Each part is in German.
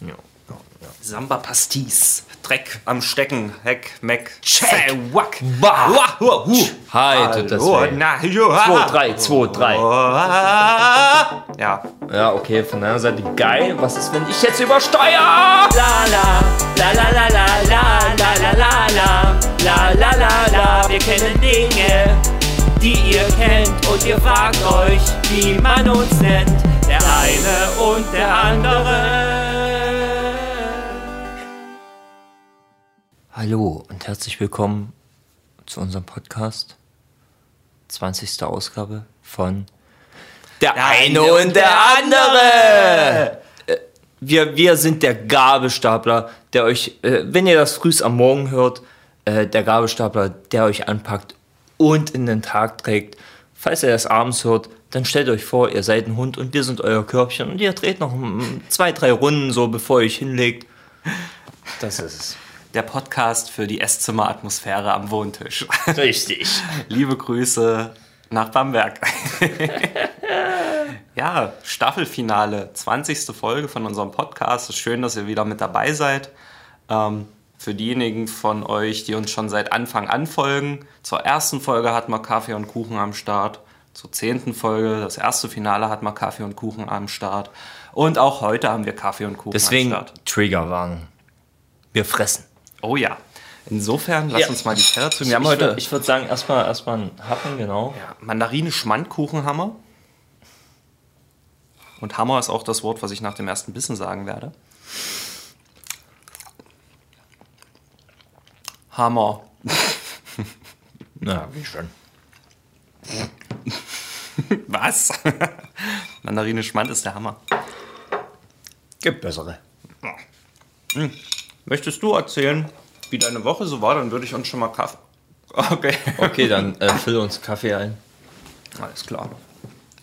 Ja. Samba Pastis. Dreck am Stecken. Heck, Meck. Check. Wack. Tut das Hallo, weh. na, jo, 2, ha. 3, 2, 3. Ja. Ja, okay, von deiner Seite geil. Was ist, wenn ich jetzt übersteuere? La la, la la la la la la la la la la la la la Wir kennen Dinge, die ihr kennt und ihr fragt euch, wie man uns nennt. Der eine und der andere. Hallo und herzlich willkommen zu unserem Podcast. 20. Ausgabe von Der, eine und der andere. Äh, Wir, wir sind der Gabelstapler, der euch, äh, wenn ihr das frühs am Morgen hört, äh, der Gabelstapler, der euch anpackt und in den Tag trägt. Falls ihr das abends hört, dann stellt euch vor, ihr seid ein Hund und wir sind euer Körbchen und ihr dreht noch zwei, drei Runden so, bevor ihr euch hinlegt. Das ist es. Der Podcast für die Esszimmeratmosphäre am Wohntisch. Richtig. Liebe Grüße nach Bamberg. ja, Staffelfinale, 20. Folge von unserem Podcast. Es ist schön, dass ihr wieder mit dabei seid. Ähm, für diejenigen von euch, die uns schon seit Anfang an folgen, zur ersten Folge hatten wir Kaffee und Kuchen am Start. Zur zehnten Folge, das erste Finale hatten wir Kaffee und Kuchen am Start. Und auch heute haben wir Kaffee und Kuchen Deswegen am Start. Triggerwarnung. Wir fressen. Oh ja. Insofern, lass Ja. uns mal die Teller zu. Wir haben ich, heute ich würde sagen, erstmal erstmal einen Happen, genau. Ja, Mandarine Schmandkuchen Hammer. Und Hammer ist auch das Wort, was ich nach dem ersten Bissen sagen werde. Hammer. Na, wie schon. Was? Mandarine Schmand ist der Hammer. Gibt bessere. Möchtest du erzählen, wie deine Woche so war? Dann würde ich uns schon mal Kaffee. Okay. Okay, dann äh, füll uns Kaffee ein. Alles klar.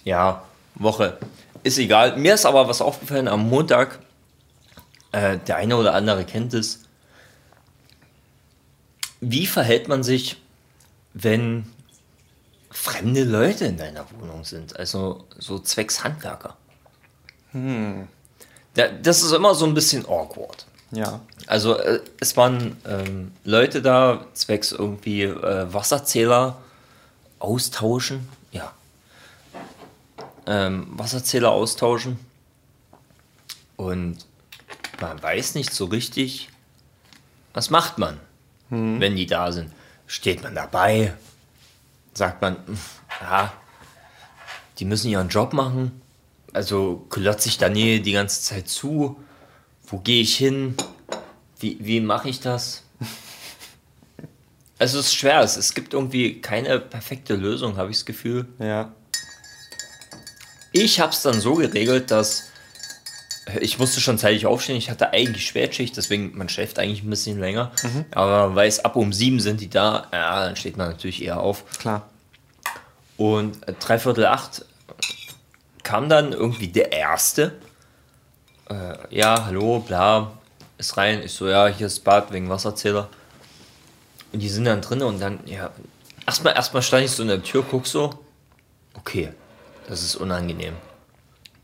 Ja, Woche. Ist egal. Mir ist aber was aufgefallen am Montag. Äh, der eine oder andere kennt es. Wie verhält man sich, wenn fremde Leute in deiner Wohnung sind? Also so zwecks Handwerker. Da- Das ist immer so ein bisschen awkward. Ja. Also äh, es waren ähm, Leute da, zwecks irgendwie äh, Wasserzähler austauschen. Ja. Ähm, Wasserzähler austauschen. Und man weiß nicht so richtig, was macht man, wenn die da sind. Steht man dabei? Sagt man, "Hm, ja, die müssen ihren Job machen. Also klotze ich da nie die ganze Zeit zu. Wo gehe ich hin? Wie, wie mache ich das? Also es ist schwer, es, es gibt irgendwie keine perfekte Lösung, habe ich das Gefühl. Ja. Ich habe es dann so geregelt, dass äh, ich musste schon zeitig aufstehen. Ich hatte eigentlich Spätschicht, deswegen man schläft eigentlich ein bisschen länger. Aber weil es ab um sieben sind die da, ja, dann steht man natürlich eher auf. Klar. Und äh, dreiviertel acht kam dann irgendwie der Erste. Äh, ja, hallo, bla, ist rein. Ich so, ja, hier ist Bad wegen Wasserzähler. Und die sind dann drin und dann, ja, erstmal erstmal stand ich so in der Tür, guck so, okay, das ist unangenehm.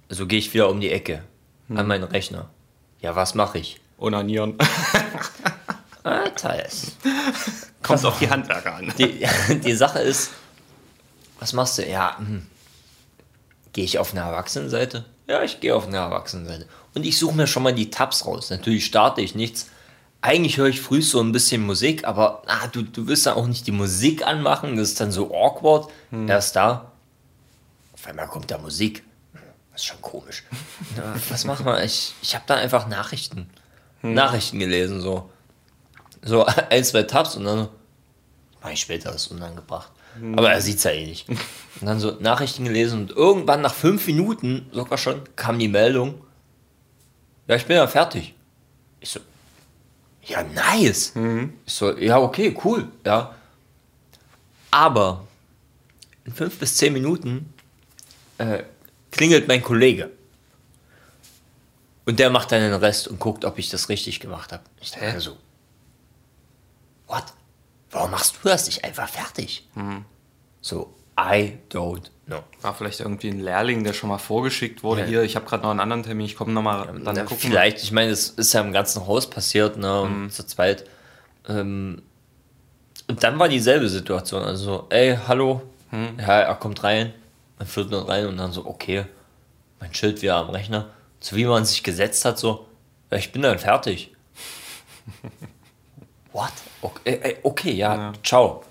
Also gehe ich wieder um die Ecke an meinen Rechner. Ja, was mache ich? Onanieren. Ah, teils. Kommt auf die Handwerker an. Die, die Sache ist, was machst du? Ja, hm. gehe ich auf eine Erwachsenenseite? Ja, ich gehe auf eine Erwachsenenseite. Und ich suche mir schon mal die Tabs raus. Natürlich starte ich nichts. Eigentlich höre ich früh so ein bisschen Musik, aber ah, du, du willst dann auch nicht die Musik anmachen. Das ist dann so awkward. Er ist da. Auf einmal kommt da Musik. Das ist schon komisch. Na, was machen wir? Ich, ich habe dann einfach Nachrichten. Nachrichten gelesen, so. So ein, zwei Tabs und dann Mach ich später, das ist unangebracht. Aber er sieht es ja eh nicht. Und dann so Nachrichten gelesen und irgendwann nach fünf Minuten, sogar schon, kam die Meldung, ja, ich bin ja fertig. Ich so, ja, nice. Ich so, ja, okay, cool, ja. Aber in fünf bis zehn Minuten äh, klingelt mein Kollege. Und der macht dann den Rest und guckt, ob ich das richtig gemacht habe. Ich denke so, what? Warum machst du das nicht einfach fertig? So, I don't No. War vielleicht irgendwie ein Lehrling, der schon mal vorgeschickt wurde. Ja. Hier, ich habe gerade noch einen anderen Termin, ich komme nochmal dann Na, gucken. vielleicht, ich meine, es ist ja im ganzen Haus passiert, ne, zu zweit. Ähm, und dann war dieselbe Situation, also, ey, hallo, ja, er kommt rein, man führt ihn rein und dann so, okay, mein Schild wieder am Rechner. So wie man sich gesetzt hat, so, ja, ich bin dann fertig. What? Okay, okay ja, Ja. ciao.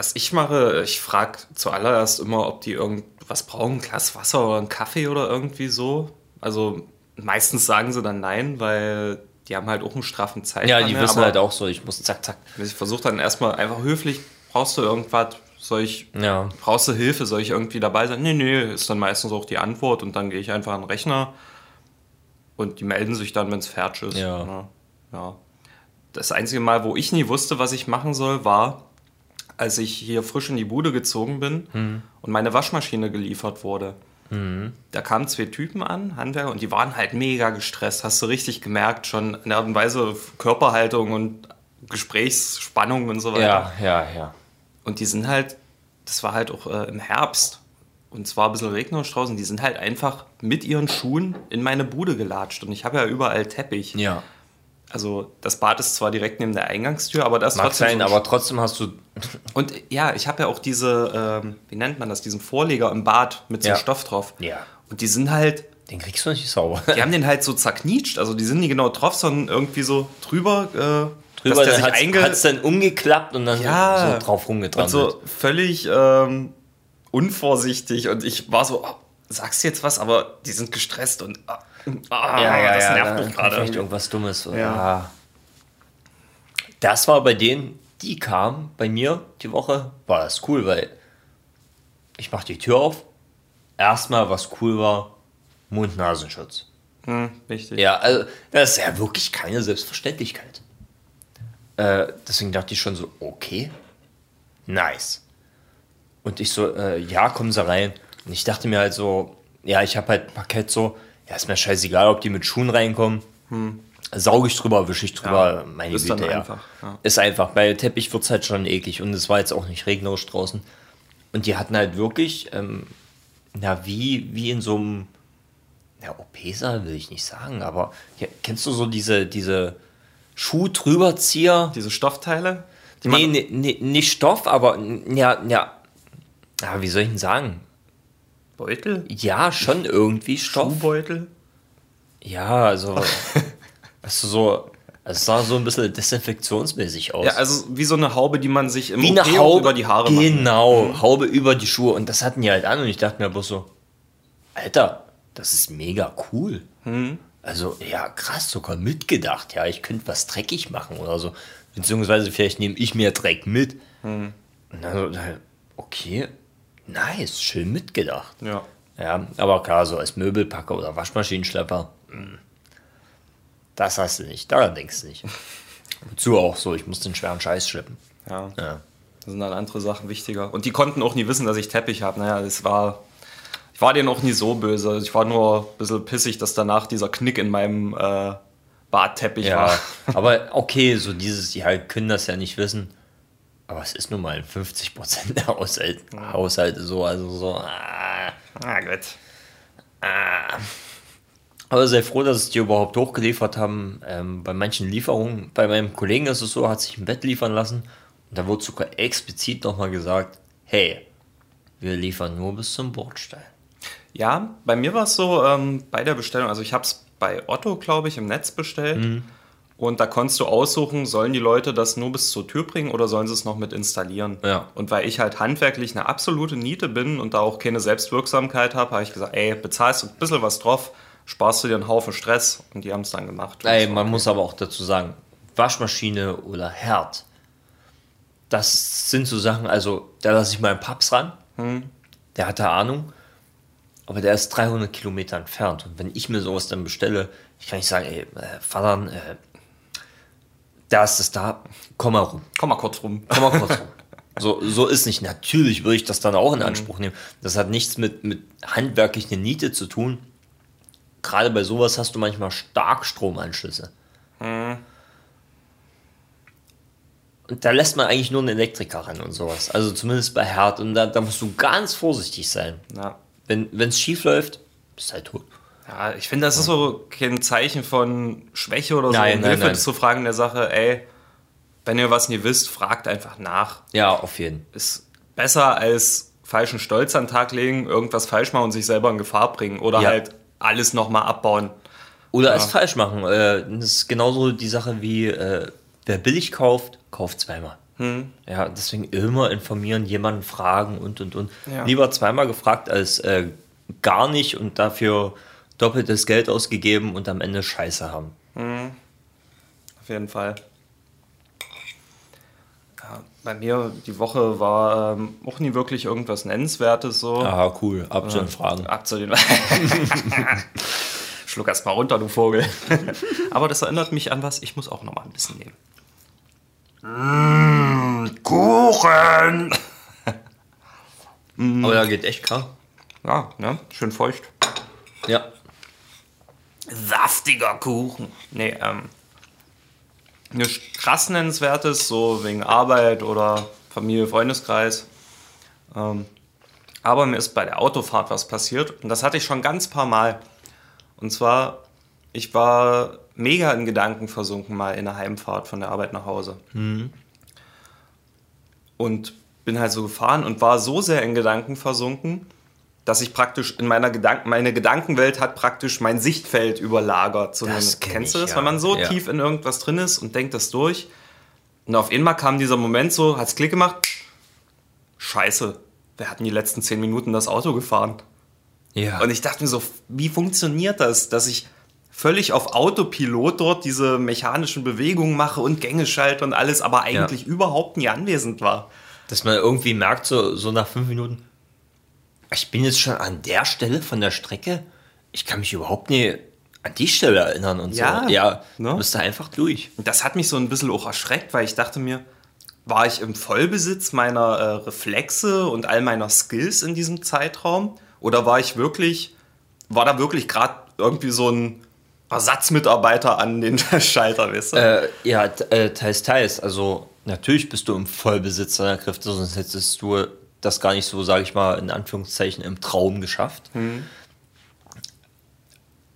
Was ich mache, ich frage zuallererst immer, ob die irgendwas brauchen, ein Glas Wasser oder einen Kaffee oder irgendwie so. Also meistens sagen sie dann nein, weil die haben halt auch einen straffen Zeitplan. Ja, die ne? wissen halt auch so, ich muss zack, zack. Ich versuche dann erstmal einfach höflich, brauchst du irgendwas, soll ich, Ja. brauchst du Hilfe, soll ich irgendwie dabei sein? Nee, nee, ist dann meistens auch die Antwort und dann gehe ich einfach an den Rechner und die melden sich dann, wenn es fertig ist. Ja. ja. Ja. Das einzige Mal, wo ich nie wusste, was ich machen soll, war, als ich hier frisch in die Bude gezogen bin Mhm. und meine Waschmaschine geliefert wurde. Da kamen zwei Typen an, Handwerker, und die waren halt mega gestresst. Hast du richtig gemerkt, schon in der Art und Weise Körperhaltung und Gesprächsspannung und so weiter. Ja, ja, ja. Und die sind halt, das war halt auch äh, im Herbst und es war ein bisschen regnerisch draußen, die sind halt einfach mit ihren Schuhen in meine Bude gelatscht. Und ich habe ja überall Teppich. Ja. Also das Bad ist zwar direkt neben der Eingangstür, aber das ist Mag trotzdem sein, aber trotzdem hast du. und ja, ich habe ja auch diese, ähm, wie nennt man das, diesen Vorleger im Bad mit so Ja. Stoff drauf. Ja. Und die sind halt, Den kriegst du nicht sauber. die haben den halt so zerknietscht. Also die sind nicht genau drauf, sondern irgendwie so drüber, äh, Drüber dass der dann sich hat's, dann umgeklappt und dann Ja. so drauf und rumgetrampelt. so völlig ähm, unvorsichtig. Und ich war so, oh, sagst du jetzt was? Aber die sind gestresst und ah, ah, das nervt dann mich kommt vielleicht gerade. irgendwas Dummes. Ja. Ja. Das war bei denen, die kamen bei mir die Woche, war das cool, weil ich mach die Tür auf. Erstmal, was cool war, Mund-Nasenschutz. Hm, wichtig. Ja, also das ist ja wirklich keine Selbstverständlichkeit. Äh, deswegen dachte ich schon so, okay, nice. Und ich so, äh, ja, kommen Sie rein. Und ich dachte mir halt so, ja, ich habe halt Parkett so, ja, ist mir scheißegal, ob die mit Schuhen reinkommen. Sauge ich drüber, wische ich drüber, Ja, meine ist Güte, ja. einfach, ja. Ist einfach, bei Teppich wird es halt schon eklig und es war jetzt auch nicht regnerisch draußen. Und die hatten halt wirklich, ähm, na, wie, wie in so einem, ja, OP-Saal will ich nicht sagen, aber ja, kennst du so diese, diese Schuh-Drüberzieher? Diese Stoffteile? Die Nee, nee, nee, nicht Stoff, aber ja, ja, ja, wie soll ich denn sagen? Beutel? Ja, schon irgendwie Stoff. Schuhbeutel? Ja, also, du, so, es sah so ein bisschen desinfektionsmäßig aus. Ja, also wie so eine Haube, die man sich im wie eine Haube über die Haare macht. Genau, Haube über die Schuhe. Und das hatten die halt an und ich dachte mir bloß so, Alter, das ist mega cool. Mhm. Also, ja, krass, sogar mitgedacht. Ja, ich könnte was dreckig machen oder so. Beziehungsweise vielleicht nehme ich mir Dreck mit. Mhm. Und dann so, okay, nice, schön mitgedacht. Ja. Ja, aber klar, so als Möbelpacker oder Waschmaschinenschlepper, mh, das hast du nicht, daran denkst du nicht. Wozu auch so, ich muss den schweren Scheiß schleppen. ja. Ja. Da sind dann andere Sachen wichtiger. Und die konnten auch nie wissen, dass ich Teppich habe. Naja, das war. Ich war denen auch nie so böse. Ich war nur ein bisschen pissig, dass danach dieser Knick in meinem äh, Badteppich Ja, war. aber okay, so dieses, die halt können das ja nicht wissen. Aber es ist nun mal in 50% der Haushalt, Haushalte so, also so. Ah, Ah, gut. Aber sei froh, dass es die überhaupt hochgeliefert haben. Ähm, bei manchen Lieferungen, bei meinem Kollegen ist es so, hat sich ein Bett liefern lassen. Und da wurde sogar explizit nochmal gesagt, hey, wir liefern nur bis zum Bordstein. Ja, bei mir war es so, ähm, bei der Bestellung, also ich habe es bei Otto, glaube ich, im Netz bestellt. Mhm. Und da konntest du aussuchen, sollen die Leute das nur bis zur Tür bringen oder sollen sie es noch mit installieren? Ja. Und weil ich halt handwerklich eine absolute Niete bin und da auch keine Selbstwirksamkeit habe, habe ich gesagt, ey, bezahlst du ein bisschen was drauf, sparst du dir einen Haufen Stress. Und die haben es dann gemacht. Ey, man okay. muss aber auch dazu sagen, Waschmaschine oder Herd, das sind so Sachen, also da lasse ich meinen Paps ran, der hat da Ahnung, aber der ist 300 Kilometer entfernt. Und wenn ich mir sowas dann bestelle, ich kann nicht sagen, ey, äh, Vater, äh, da ist es da, komm mal rum. Komm mal kurz rum. Komm mal kurz rum. So, so ist nicht. Natürlich würde ich das dann auch in Anspruch nehmen. Das hat nichts mit, mit handwerklich eine Niete zu tun. Gerade bei sowas hast du manchmal Starkstromanschlüsse. Und da lässt man eigentlich nur einen Elektriker ran und sowas. Also zumindest bei Herd. Und da, da musst du ganz vorsichtig sein. Ja. Wenn es schief läuft, bist du halt tot. Ja, ich finde, das ist so kein Zeichen von Schwäche oder so. Nein, um nein, Hilfe nein. zu fragen in der Sache, ey, wenn ihr was nie wisst, fragt einfach nach. Ja, auf jeden. Ist besser als falschen Stolz an den Tag legen, irgendwas falsch machen und sich selber in Gefahr bringen. Oder Ja. halt alles nochmal abbauen. Oder es falsch machen. Äh, das ist genauso die Sache wie, äh, wer billig kauft, kauft zweimal. Ja, deswegen immer informieren, jemanden fragen und und und. Ja. Lieber zweimal gefragt als äh, gar nicht und dafür doppeltes Geld ausgegeben und am Ende Scheiße haben. Auf jeden Fall. Ja, bei mir die Woche war ähm, auch nie wirklich irgendwas Nennenswertes so. Ah, cool. Ab zu den Fragen. Ab zu den. Schluck erst mal runter, du Vogel. Aber das erinnert mich an was, ich muss auch noch mal ein bisschen nehmen. Mmh, Kuchen! Aber da geht echt klar. Ja, ne? Schön feucht. Ja. Saftiger Kuchen. Nee, ähm. Nichts krass nennenswertes, so wegen Arbeit oder Familie, Freundeskreis. Ähm, aber mir ist bei der Autofahrt was passiert und das hatte ich schon ganz paar Mal. Und zwar, ich war mega in Gedanken versunken mal in der Heimfahrt von der Arbeit nach Hause. Und bin halt so gefahren und war so sehr in Gedanken versunken, dass ich praktisch in meiner Gedanken, meine Gedankenwelt hat praktisch mein Sichtfeld überlagert. So Das eine- kenn kennst du ich, das? ja. Wenn man so Ja. tief in irgendwas drin ist und denkt das durch. Und auf einmal kam dieser Moment so, hat's Klick gemacht. Scheiße, wer hat in die letzten zehn Minuten das Auto gefahren? Ja. Und ich dachte mir so, wie funktioniert das, dass ich völlig auf Autopilot dort diese mechanischen Bewegungen mache und Gänge schalte und alles, aber eigentlich überhaupt nie anwesend war. Dass man irgendwie merkt, so, so nach fünf Minuten, ich bin jetzt schon an der Stelle von der Strecke, ich kann mich überhaupt nicht an die Stelle erinnern und Ja, so. Ja, ne? du bist da einfach durch. Und das hat mich so ein bisschen auch erschreckt, weil ich dachte mir, war ich im Vollbesitz meiner äh, Reflexe und all meiner Skills in diesem Zeitraum? Oder war ich wirklich, war da wirklich gerade irgendwie so ein Ersatzmitarbeiter an den Schalter, weißt du? Äh, ja, äh, teils, teils. Also natürlich bist du im Vollbesitz deiner Kräfte, sonst hättest du das gar nicht so, sage ich mal, in Anführungszeichen im Traum geschafft.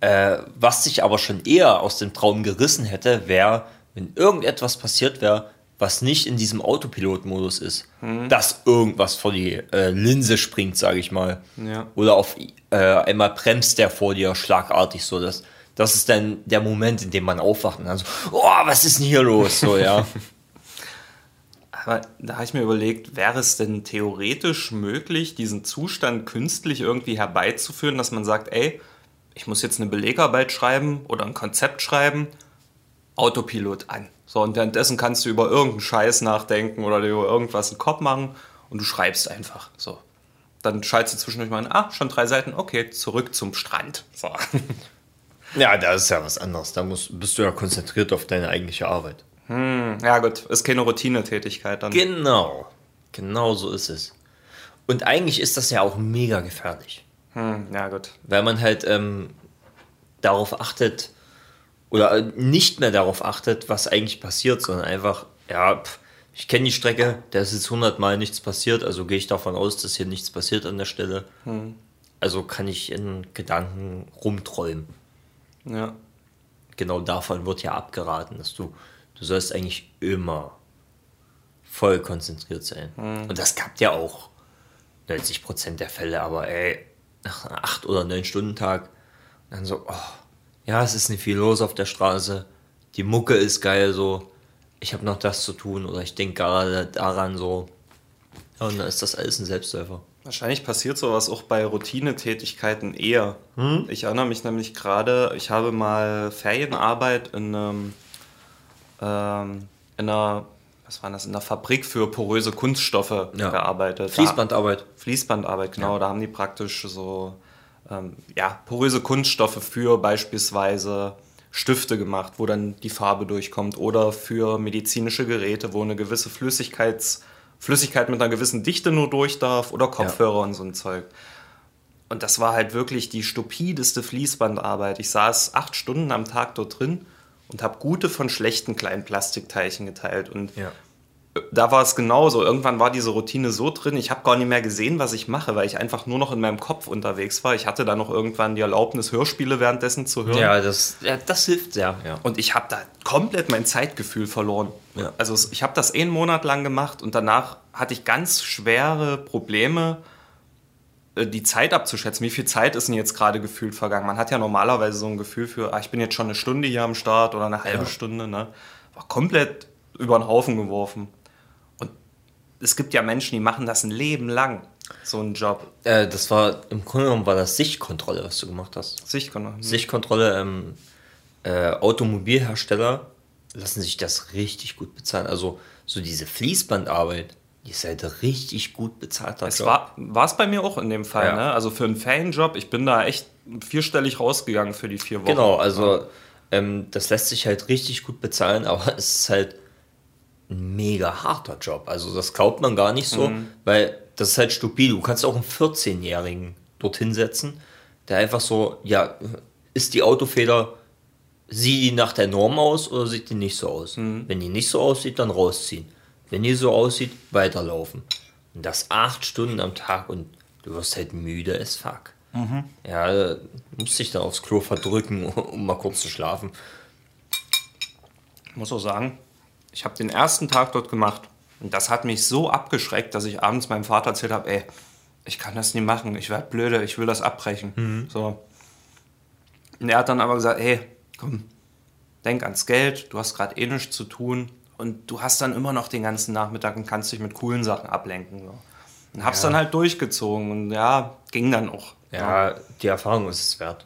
Äh, was sich aber schon eher aus dem Traum gerissen hätte, wäre, wenn irgendetwas passiert wäre, was nicht in diesem Autopilot-Modus ist, dass irgendwas vor die äh, Linse springt, sage ich mal. Ja. Oder auf äh, einmal bremst der vor dir schlagartig so. Das, das ist dann der Moment, in dem man aufwacht und dann so, oh, was ist denn hier los? So, ja. Aber da habe ich mir überlegt, wäre es denn theoretisch möglich, diesen Zustand künstlich irgendwie herbeizuführen, dass man sagt, ey, ich muss jetzt eine Belegarbeit schreiben oder ein Konzept schreiben, Autopilot an. So, und währenddessen kannst du über irgendeinen Scheiß nachdenken oder über irgendwas einen Kopf machen und du schreibst einfach. So. Dann schaltest du zwischendurch mal an, ah, schon drei Seiten, okay, zurück zum Strand. So. ja, das ist ja was anderes. Da musst, bist du ja konzentriert auf deine eigentliche Arbeit. Ja, gut, ist keine Routinetätigkeit dann. Genau. Genau so ist es. Und eigentlich ist das ja auch mega gefährlich. Hm, ja, gut. weil man halt ähm, darauf achtet oder äh, nicht mehr darauf achtet, was eigentlich passiert, sondern einfach, ja, pff, ich kenne die Strecke, da ist jetzt hundertmal nichts passiert, also gehe ich davon aus, dass hier nichts passiert an der Stelle. Also kann ich in Gedanken rumträumen. Ja. Genau davon wird ja abgeraten, dass du, du sollst eigentlich immer voll konzentriert sein. Und das klappt ja auch 90% der Fälle, aber ey, nach einem 8 oder 9 Stunden Tag, dann so, oh, ja, es ist nicht viel los auf der Straße, die Mucke ist geil, so, ich habe noch das zu tun oder ich denke gerade daran so. Und dann ist das alles ein Selbstläufer. Wahrscheinlich passiert sowas auch bei Routinetätigkeiten eher. Ich erinnere mich nämlich gerade, ich habe mal Ferienarbeit in, einem, ähm, in einer, was war das, in einer Fabrik für poröse Kunststoffe Ja. gearbeitet. Fließbandarbeit. Da, Fließbandarbeit, genau. Da haben die praktisch so ähm, ja, poröse Kunststoffe für beispielsweise Stifte gemacht, wo dann die Farbe durchkommt oder für medizinische Geräte, wo eine gewisse Flüssigkeits, Flüssigkeit mit einer gewissen Dichte nur durch darf oder Kopfhörer und so ein Zeug. Und das war halt wirklich die stupideste Fließbandarbeit. Ich saß acht Stunden am Tag dort drin und habe gute von schlechten kleinen Plastikteilchen geteilt. Und Ja. da war es genauso. Irgendwann war diese Routine so drin, ich habe gar nicht mehr gesehen, was ich mache, weil ich einfach nur noch in meinem Kopf unterwegs war. Ich hatte dann noch irgendwann die Erlaubnis, Hörspiele währenddessen zu hören. Ja, das, ja, das hilft sehr. Ja. Und ich habe da komplett mein Zeitgefühl verloren. Also ich habe das einen Monat lang gemacht und danach hatte ich ganz schwere Probleme, die Zeit abzuschätzen. Wie viel Zeit ist denn jetzt gerade gefühlt vergangen? Man hat ja normalerweise so ein Gefühl für, ah, ich bin jetzt schon eine Stunde hier am Start oder eine halbe Ja. Stunde. Ne? War komplett über den Haufen geworfen. Und es gibt ja Menschen, die machen das ein Leben lang, so einen Job. Äh, das war, im Grunde genommen war das Sichtkontrolle, was du gemacht hast. Sichtkontrolle. Sichtkontrolle, ähm, äh, Automobilhersteller lassen sich das richtig gut bezahlen. Also so diese Fließbandarbeit, die ist halt richtig gut bezahlt. Es war war es bei mir auch in dem Fall. Ja. Ne? Also für einen Fanjob, ich bin da echt vierstellig rausgegangen für die vier Wochen. Genau, also ähm, das lässt sich halt richtig gut bezahlen, aber es ist halt ein mega harter Job. Also das glaubt man gar nicht so, weil das ist halt stupide. Du kannst auch einen 14-Jährigen dorthin setzen, der einfach so, ja, ist die Autofeder, sieht die nach der Norm aus oder sieht die nicht so aus? Wenn die nicht so aussieht, dann rausziehen. Wenn die so aussieht, weiterlaufen. Und das acht Stunden am Tag und du wirst halt müde as fuck. Ja, äh, musste ich dann aufs Klo verdrücken, um mal kurz zu schlafen. Ich muss auch sagen, ich habe den ersten Tag dort gemacht und das hat mich so abgeschreckt, dass ich abends meinem Vater erzählt habe, ey, ich kann das nicht machen, ich werde blöde, ich will das abbrechen. So. Und er hat dann aber gesagt, hey, komm, denk ans Geld, du hast gerade eh nichts zu tun und du hast dann immer noch den ganzen Nachmittag und kannst dich mit coolen Sachen ablenken. So. Und hab's Ja. dann halt durchgezogen und ja, ging dann auch. Ja, die Erfahrung ist es wert.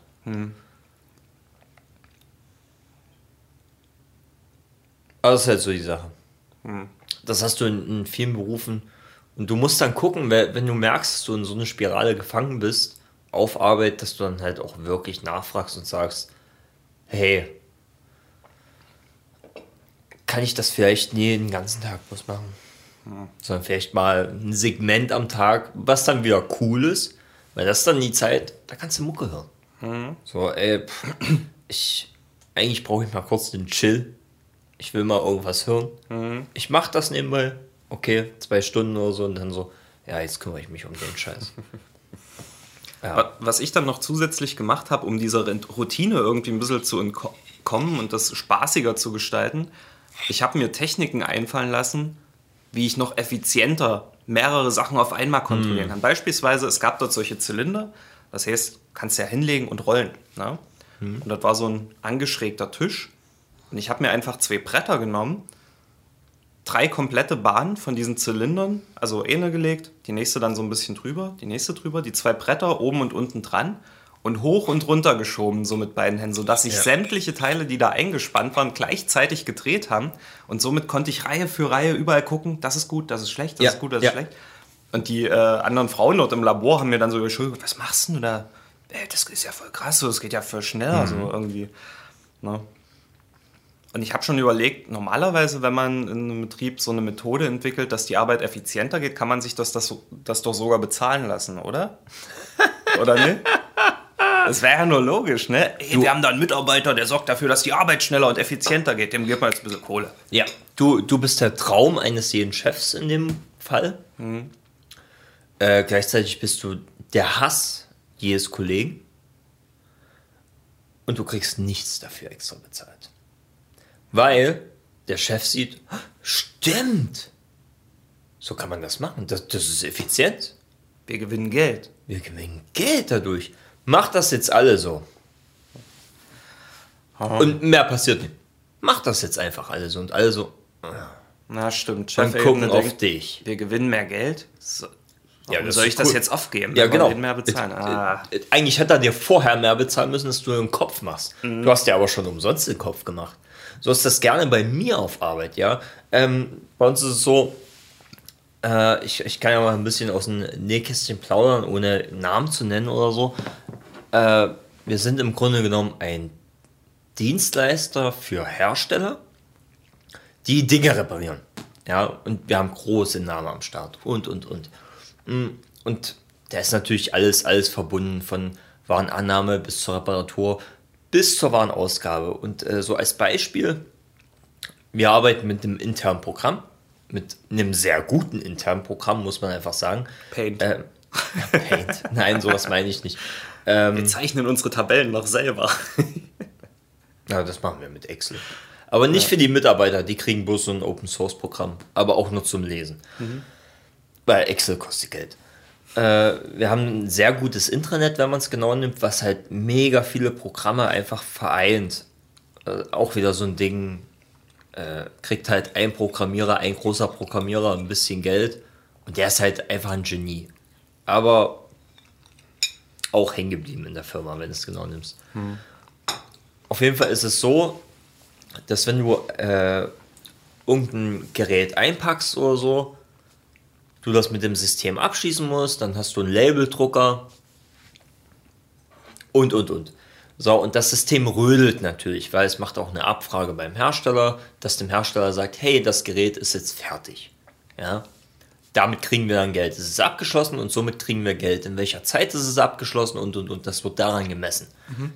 Aber das ist halt so die Sache. Das hast du in, in vielen Berufen. Und du musst dann gucken, wenn du merkst, dass du in so eine Spirale gefangen bist, auf Arbeit, dass du dann halt auch wirklich nachfragst und sagst, hey, kann ich das vielleicht nie den ganzen Tag bloß machen? Sondern vielleicht mal ein Segment am Tag, was dann wieder cool ist, weil das ist dann die Zeit, da kannst du Mucke hören. So, ey, pff, ich, eigentlich brauche ich mal kurz den Chill. Ich will mal irgendwas hören. Ich mache das nebenbei, okay, zwei Stunden oder so und dann so, ja, jetzt kümmere ich mich um den Scheiß. ja. Wa- Was ich dann noch zusätzlich gemacht habe, um dieser Routine irgendwie ein bisschen zu entkommen und das spaßiger zu gestalten, ich habe mir Techniken einfallen lassen, wie ich noch effizienter mehrere Sachen auf einmal kontrollieren kann. Beispielsweise, es gab dort solche Zylinder, das heißt, kannst ja hinlegen und rollen. Ne? Und das war so ein angeschrägter Tisch. Und ich habe mir einfach zwei Bretter genommen, drei komplette Bahnen von diesen Zylindern, also eine gelegt, die nächste dann so ein bisschen drüber, die nächste drüber, die zwei Bretter oben und unten dran und hoch und runter geschoben, so mit beiden Händen, sodass sich Ja. sämtliche Teile, die da eingespannt waren, gleichzeitig gedreht haben. Und somit konnte ich Reihe für Reihe überall gucken, das ist gut, das ist schlecht, das Ja, ist gut, das ja. ist schlecht. Und die äh, anderen Frauen dort im Labor haben mir dann so geschuldet, was machst denn du da? Ey, das ist ja voll krass, so, das geht ja voll schneller, so irgendwie. Ne? Und ich habe schon überlegt, normalerweise, wenn man in einem Betrieb so eine Methode entwickelt, dass die Arbeit effizienter geht, kann man sich das, das, das doch sogar bezahlen lassen, oder? oder nicht? Das wäre ja nur logisch, ne? Ey, wir haben da einen Mitarbeiter, der sorgt dafür, dass die Arbeit schneller und effizienter geht. Dem gibt man jetzt ein bisschen Kohle. Ja, du, du bist der Traum eines jeden Chefs in dem Fall. Äh, gleichzeitig bist du der Hass jedes Kollegen. Und du kriegst nichts dafür extra bezahlt. Weil der Chef sieht, stimmt, so kann man das machen. Das, das ist effizient. Wir gewinnen Geld. Wir gewinnen Geld dadurch. Macht das jetzt alle so. Und mehr passiert nicht. Macht das jetzt einfach alle so. Und alle so, Na, stimmt. dann gucken auf denkt, dich. Wir gewinnen mehr Geld. So, das soll ich das cool. jetzt aufgeben? Ja, genau. mehr bezahlen. Ah. Äh, äh, Eigentlich hätte er dir vorher mehr bezahlen müssen, dass du den Kopf machst. Mhm. Du hast dir aber schon umsonst den Kopf gemacht. So ist das gerne bei mir auf Arbeit, ja. Ähm, bei uns ist es so, äh, ich, ich kann ja mal ein bisschen aus dem Nähkästchen plaudern, ohne Namen zu nennen oder so. Äh, wir sind im Grunde genommen ein Dienstleister für Hersteller, die Dinge reparieren. Ja, und wir haben große Namen am Start und, und, und. Mm, Und da ist natürlich alles, alles verbunden von Warenannahme bis zur Reparatur bis zur Warenausgabe. Und äh, so als Beispiel, wir arbeiten mit einem internen Programm. Mit einem sehr guten internen Programm, muss man einfach sagen. Paint. Ähm, Paint. Nein, sowas meine ich nicht. Wir zeichnen unsere Tabellen noch selber. Ja, das machen wir mit Excel. Aber nicht für die Mitarbeiter, die kriegen bloß so ein Open Source Programm, aber auch nur zum Lesen. Weil Excel kostet Geld. Äh, wir haben ein sehr gutes Intranet, wenn man es genau nimmt, was halt mega viele Programme einfach vereint. Äh, auch wieder so ein Ding, äh, kriegt halt ein Programmierer, ein großer Programmierer ein bisschen Geld und der ist halt einfach ein Genie. Aber auch hängen geblieben in der Firma, wenn du es genau nimmst. Auf jeden Fall ist es so, dass wenn du äh, irgendein Gerät einpackst oder so, du das mit dem System abschließen musst, dann hast du einen Labeldrucker und, und, und. So, und das System rödelt natürlich, weil es macht auch eine Abfrage beim Hersteller, dass dem Hersteller sagt, hey, das Gerät ist jetzt fertig. Ja, damit kriegen wir dann Geld. Es ist abgeschlossen und somit kriegen wir Geld. In welcher Zeit ist es abgeschlossen und, und, und. Das wird daran gemessen.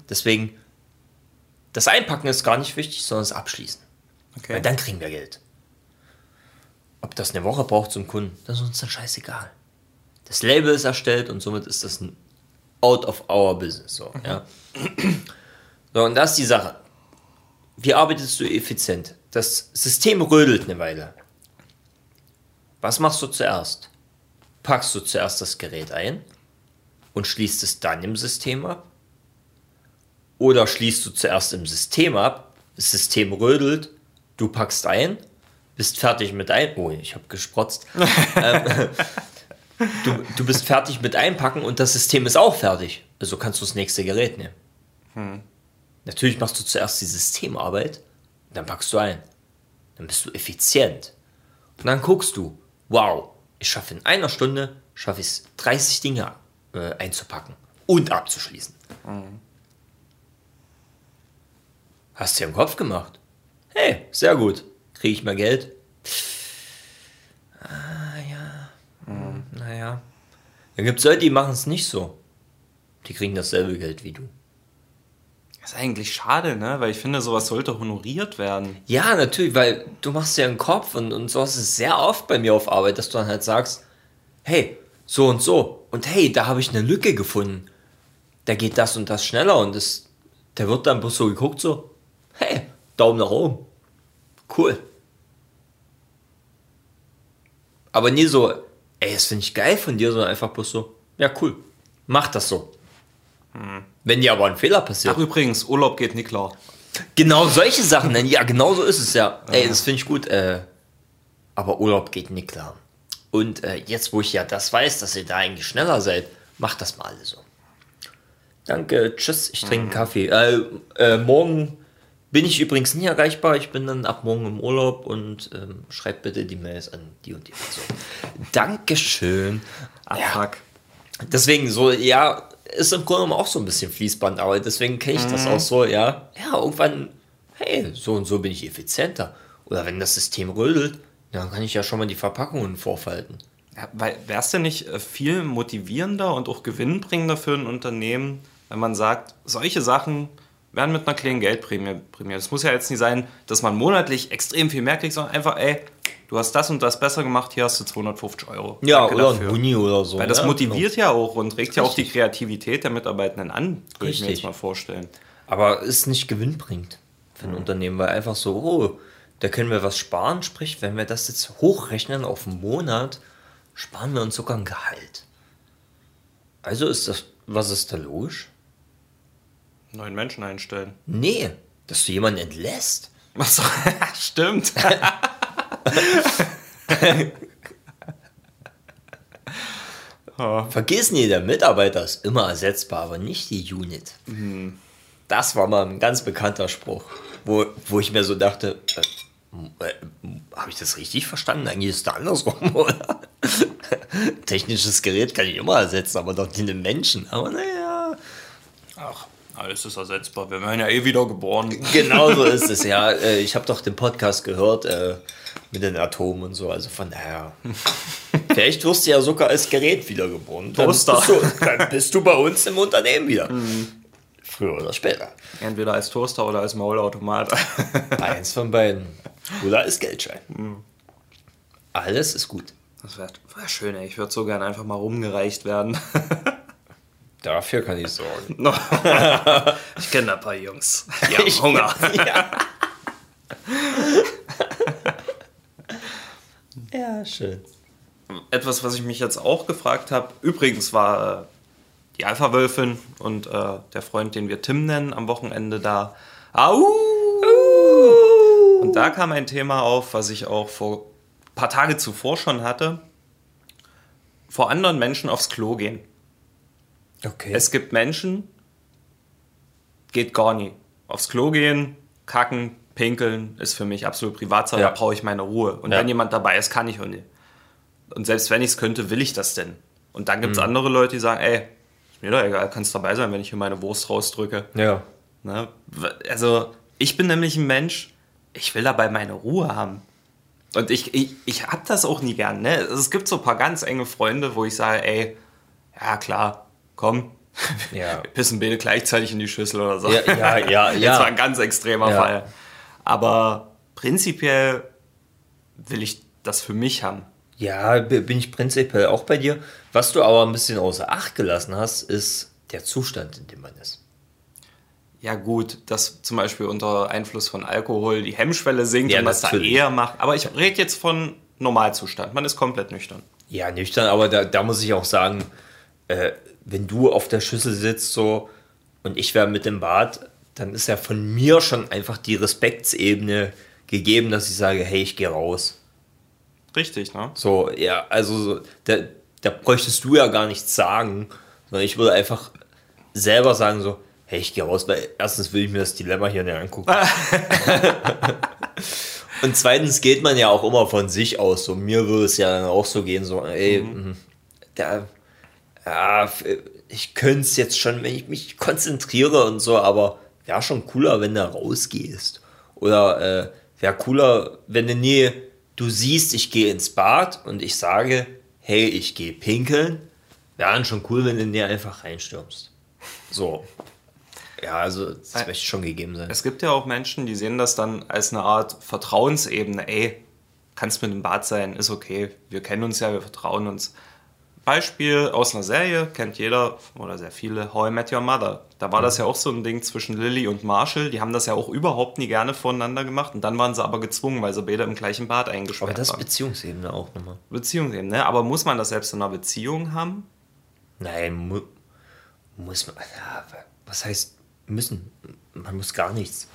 Deswegen, das Einpacken ist gar nicht wichtig, sondern das Abschließen. Okay. Weil dann kriegen wir Geld. Ob das eine Woche braucht zum Kunden, das ist uns dann scheißegal. Das Label ist erstellt und somit ist das ein out of our business. So, ja. So und das ist die Sache. Wie arbeitest du effizient? Das System rödelt eine Weile. Was machst du zuerst? Packst du zuerst das Gerät ein und schließt es dann im System ab? Oder schließt du zuerst im System ab, das System rödelt, du packst ein, bist fertig mit ein... Oh, ich habe gesprotzt. ähm, du, du bist fertig mit Einpacken und das System ist auch fertig. Also kannst du das nächste Gerät nehmen. Natürlich machst du zuerst die Systemarbeit, dann packst du ein. Dann bist du effizient. Und dann guckst du, wow, ich schaffe in einer Stunde, schaffe ich es, 30 Dinge äh, einzupacken und abzuschließen. Hast du dir im Kopf gemacht? Hey, sehr gut. Kriege ich mehr Geld? Ah, ja. Hm, naja. Dann gibt es Leute, die machen es nicht so. Die kriegen dasselbe Geld wie du. Das ist eigentlich schade, ne? Weil ich finde, sowas sollte honoriert werden. Ja, natürlich, weil du machst dir einen Kopf und, und so ist es sehr oft bei mir auf Arbeit, dass du dann halt sagst, hey, so und so. Und hey, da habe ich eine Lücke gefunden. Da geht das und das schneller und das, der wird dann bloß so geguckt, so, hey, Daumen nach oben. Cool. Aber nie so, ey, das finde ich geil von dir, sondern einfach bloß so, ja, cool. Mach das so. Wenn dir aber ein Fehler passiert. Ach, übrigens, Urlaub geht nicht klar. Genau solche Sachen, denn ja, genau so ist es ja. Ey, das finde ich gut. Äh, aber Urlaub geht nicht klar. Und äh, jetzt, wo ich ja das weiß, dass ihr da eigentlich schneller seid, macht das mal alle so. Danke, tschüss, ich trinke einen Kaffee. Äh, äh, morgen bin ich übrigens nie erreichbar. Ich bin dann ab morgen im Urlaub und ähm, schreibt bitte die Mails an die und die Person. Dankeschön. Abfuck. Deswegen so, ja, ist im Grunde auch so ein bisschen Fließbandarbeit. Deswegen kenne ich das auch so, ja. Ja, irgendwann, hey, so und so bin ich effizienter. Oder wenn das System rödelt, dann kann ich ja schon mal die Verpackungen vorfalten. Ja, weil wäre es denn nicht äh, viel motivierender und auch gewinnbringender für ein Unternehmen, wenn man sagt, solche Sachen werden mit einer kleinen Geldprämie prämiert. Es muss ja jetzt nicht sein, dass man monatlich extrem viel mehr kriegt, sondern einfach, ey, du hast das und das besser gemacht, hier hast du 250 Euro. Ja, Danke oder dafür. ein Huni oder so. Weil das ja, motiviert ja auch und regt ja auch die Richtig. Kreativität der Mitarbeitenden an, würde ich mir Richtig. jetzt mal vorstellen. Aber ist nicht gewinnbringend für ein Unternehmen, weil einfach so, oh, da können wir was sparen. Sprich, wenn wir das jetzt hochrechnen auf einen Monat, sparen wir uns sogar ein Gehalt. Also ist das, was ist da logisch? Neuen Menschen einstellen. Nee, dass du jemanden entlässt. Achso, stimmt. Vergiss nie, der Mitarbeiter ist immer ersetzbar, aber nicht die Unit. Das war mal ein ganz bekannter Spruch, wo, wo ich mir so dachte, äh, äh, habe ich das richtig verstanden? Eigentlich ist es andersrum, oder? Technisches Gerät kann ich immer ersetzen, aber doch nicht einen Menschen. Aber naja, Ach, alles ist ersetzbar. Wir werden ja eh wieder geboren. genau so ist es, ja. Äh, Ich habe doch den Podcast gehört äh, mit den Atomen und so, also von daher. Vielleicht wirst du ja sogar als Gerät wiedergeboren. Dann Toaster. Bist du, dann bist du bei uns im Unternehmen wieder. Früher oder später. Entweder als Toaster oder als Maulautomat. Eins von beiden. Oder als Geldschein. Alles ist gut. Das wäre wär schön, ey. Ich würde so gerne einfach mal rumgereicht werden. Dafür kann ich sorgen. ich kenne ein paar Jungs. Die haben Ich- Hunger. ja. ja, schön. Etwas, was ich mich jetzt auch gefragt habe, übrigens war äh, die Alpha-Wölfin und äh, der Freund, den wir Tim nennen, am Wochenende da. Au! Und da kam ein Thema auf, was ich auch vor ein paar Tage zuvor schon hatte. Vor anderen Menschen aufs Klo gehen. Okay. Es gibt Menschen, geht gar nie. Aufs Klo gehen, kacken, pinkeln ist für mich absolut Privatsache, Ja. da brauche ich meine Ruhe. Und Ja. wenn jemand dabei ist, kann ich und nicht. Und selbst wenn ich es könnte, will ich das denn? Und dann Mhm. gibt es andere Leute, die sagen, ey, ist mir doch egal, kannst dabei sein, wenn ich hier meine Wurst rausdrücke. ja. Ne? Also, ich bin nämlich ein Mensch, ich will dabei meine Ruhe haben. Und ich, ich, ich hab das auch nie gern. Ne? Es gibt so ein paar ganz enge Freunde, wo ich sage, ey, ja klar, komm, Ja. wir pissen beide gleichzeitig in die Schüssel oder so. Ja, ja, ja, Jetzt ja. war ein ganz extremer Ja. Fall. Aber prinzipiell will ich das für mich haben. Ja, bin ich prinzipiell auch bei dir. Was du aber ein bisschen außer Acht gelassen hast, ist der Zustand, in dem man ist. Ja gut, dass zum Beispiel unter Einfluss von Alkohol die Hemmschwelle sinkt Ja, und das da eher macht. Aber ich rede jetzt von Normalzustand. Man ist komplett nüchtern. Ja, nüchtern, aber da, da muss ich auch sagen, äh, wenn du auf der Schüssel sitzt so und ich wäre mit im Bad, dann ist ja von mir schon einfach die Respektsebene gegeben, dass ich sage, hey, ich gehe raus. Richtig, ne? So, ja, also so, da, da bräuchtest du ja gar nichts sagen, sondern ich würde einfach selber sagen so, hey, ich gehe raus, weil erstens will ich mir das Dilemma hier nicht angucken. Und zweitens geht man ja auch immer von sich aus. So, mir würde es ja dann auch so gehen, so, ey, mhm. da, ja, ich könnte es jetzt schon, wenn ich mich konzentriere und so, aber wäre schon cooler, wenn du rausgehst. Oder äh, wäre cooler, wenn du nie, du siehst, ich gehe ins Bad und ich sage, hey, ich gehe pinkeln. Wäre dann schon cool, wenn du nie einfach reinstürmst. So. Ja, also das möchte schon gegeben sein. Es gibt ja auch Menschen, die sehen das dann als eine Art Vertrauensebene. Ey, kannst mit im Bad sein, ist okay. Wir kennen uns ja, wir vertrauen uns. Beispiel aus einer Serie, kennt jeder oder sehr viele, How I Met Your Mother. Da war das ja auch so ein Ding zwischen Lily und Marshall. Die haben das ja auch überhaupt nie gerne voneinander gemacht. Und dann waren sie aber gezwungen, weil sie beide im gleichen Bad eingesperrt Aber das ist waren. Beziehungsebene auch nochmal. Beziehungsebene, ne? Aber muss man das selbst in einer Beziehung haben? Nein, mu muss man. Ja, was heißt müssen? Man muss gar nichts.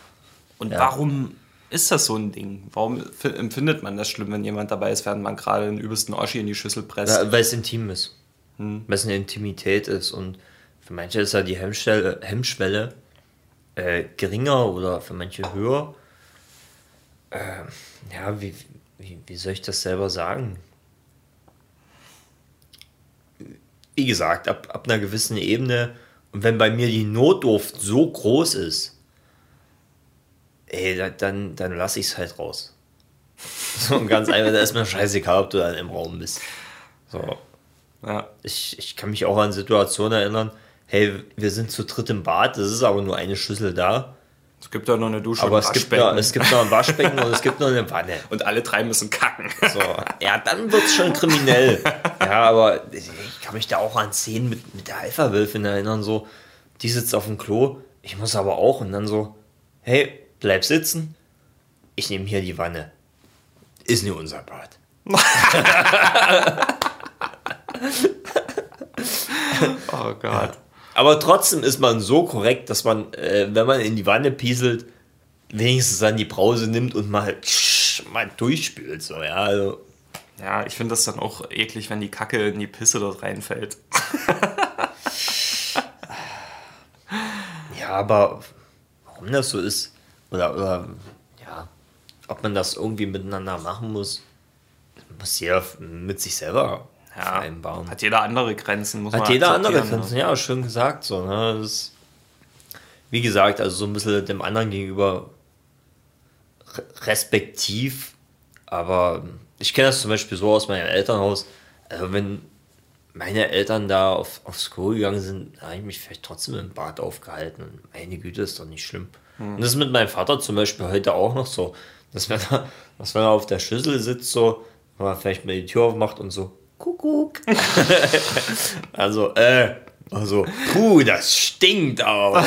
Und Ja. warum ist das so ein Ding? Warum empfindet man das schlimm, wenn jemand dabei ist, während man gerade den übelsten Oschi in die Schüssel presst? Ja, weil es intim ist. Weil es eine Intimität ist. Und für manche ist ja die Hemmschwelle, Hemmschwelle äh, geringer oder für manche höher. Äh, ja, wie, wie, wie soll ich das selber sagen? Wie gesagt, ab, ab einer gewissen Ebene und wenn bei mir die Notdurft so groß ist, ey, da- dann, dann lasse ich es halt raus. So ganz einfach, da ist mir scheißegal, ob du dann im Raum bist. So, Ja. ich, ich kann mich auch an Situationen erinnern, hey, wir sind zu dritt im Bad, es ist aber nur eine Schüssel da, Es gibt ja noch eine Dusche aber es gibt, noch, es gibt noch ein Waschbecken und es gibt noch eine Wanne. und alle drei müssen kacken. So, ja, dann wird es schon kriminell. Ja, aber ich kann mich da auch an Szenen mit, mit der Alpha-Wölfin erinnern, so, die sitzt auf dem Klo, ich muss aber auch und dann so, hey, bleib sitzen, ich nehme hier die Wanne. Ist nicht unser Bad. Oh Gott. Aber trotzdem ist man so korrekt, dass man, äh, wenn man in die Wanne pieselt, wenigstens dann die Brause nimmt und mal, mal durchspült. So, ja, also, Ja, ich finde das dann auch eklig, wenn die Kacke in die Pisse dort reinfällt. ja, aber warum das so ist, oder, oder ja, ob man das irgendwie miteinander machen muss, muss jeder mit sich selber Ja, vereinbaren. hat jeder andere Grenzen, muss Hat man jeder andere Grenzen, ja, schön gesagt. So, ne? ist, wie gesagt, also so ein bisschen dem anderen gegenüber re- respektiv, aber ich kenne das zum Beispiel so aus meinem Elternhaus. Also wenn meine Eltern da auf, aufs Klo gegangen sind, habe ich mich vielleicht trotzdem im Bad aufgehalten. Und meine Güte, ist doch nicht schlimm. Und das ist mit meinem Vater zum Beispiel heute auch noch so, dass wenn er, dass wenn er auf der Schüssel sitzt, so, wenn man vielleicht mal die Tür aufmacht und so, Kuckuck. also, äh, also, puh, das stinkt, aber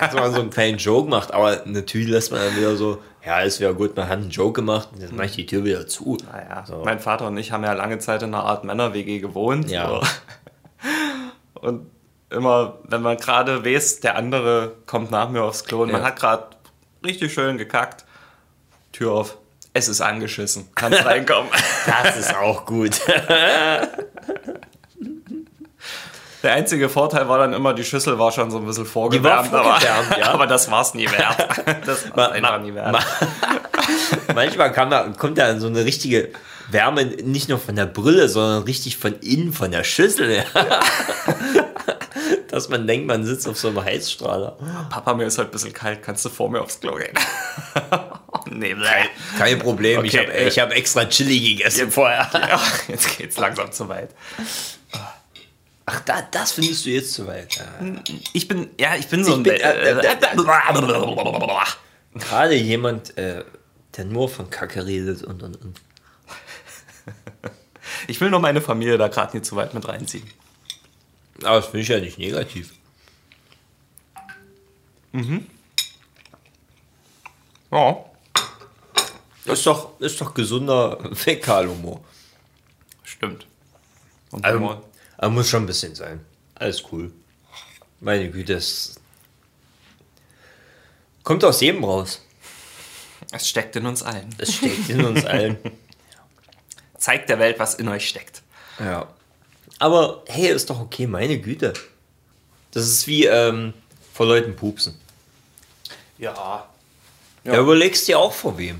dass man so einen kleinen Joke macht, aber natürlich lässt man dann wieder so, ja, es wäre gut, man hat einen Joke gemacht, jetzt mache ich die Tür wieder zu. Naja, So. mein Vater und ich haben ja lange Zeit in einer Art Männer-WG gewohnt. Ja. So. Und immer, wenn man gerade weiß, der andere kommt nach mir aufs Klo und man Ja. hat gerade richtig schön gekackt, Tür auf, es ist angeschissen, kannst reinkommen. Das ist auch gut. Der einzige Vorteil war dann immer, die Schüssel war schon so ein bisschen vorgewärmt, vorgewärmt, aber, ja. aber das war es nie wert. Das war einfach nie wert. Manchmal man, kommt da so eine richtige Wärme nicht nur von der Brille, sondern richtig von innen, von der Schüssel. Ja. Dass man denkt, man sitzt auf so einem Heizstrahler. Papa, mir ist heute ein bisschen kalt, kannst du vor mir aufs Klo gehen? nee, bleh. Kein Problem, ich Okay, habe äh, ich hab extra Chili gegessen vorher. Ja, jetzt geht's langsam zu weit. Ach, da, das findest du jetzt zu weit. Ich bin, ja, ich bin so ein... bin- äh, äh, Gerade jemand, äh, der nur von Kacke redet und und und. ich will nur meine Familie da gerade nicht zu weit mit reinziehen. Aber das finde ich ja nicht negativ. Ja, Das ist doch, ist doch gesunder Fäkalhumor. stimmt. Und Also, Humor. aber muss schon ein bisschen sein. Alles cool. Meine Güte, es kommt aus jedem raus. es steckt in uns allen. Es steckt in uns allen. Zeigt der Welt, was in euch steckt. Ja. Aber hey, ist doch okay, meine Güte. Das ist wie ähm, vor Leuten pupsen. Ja, Da überlegst du dir auch vor wem.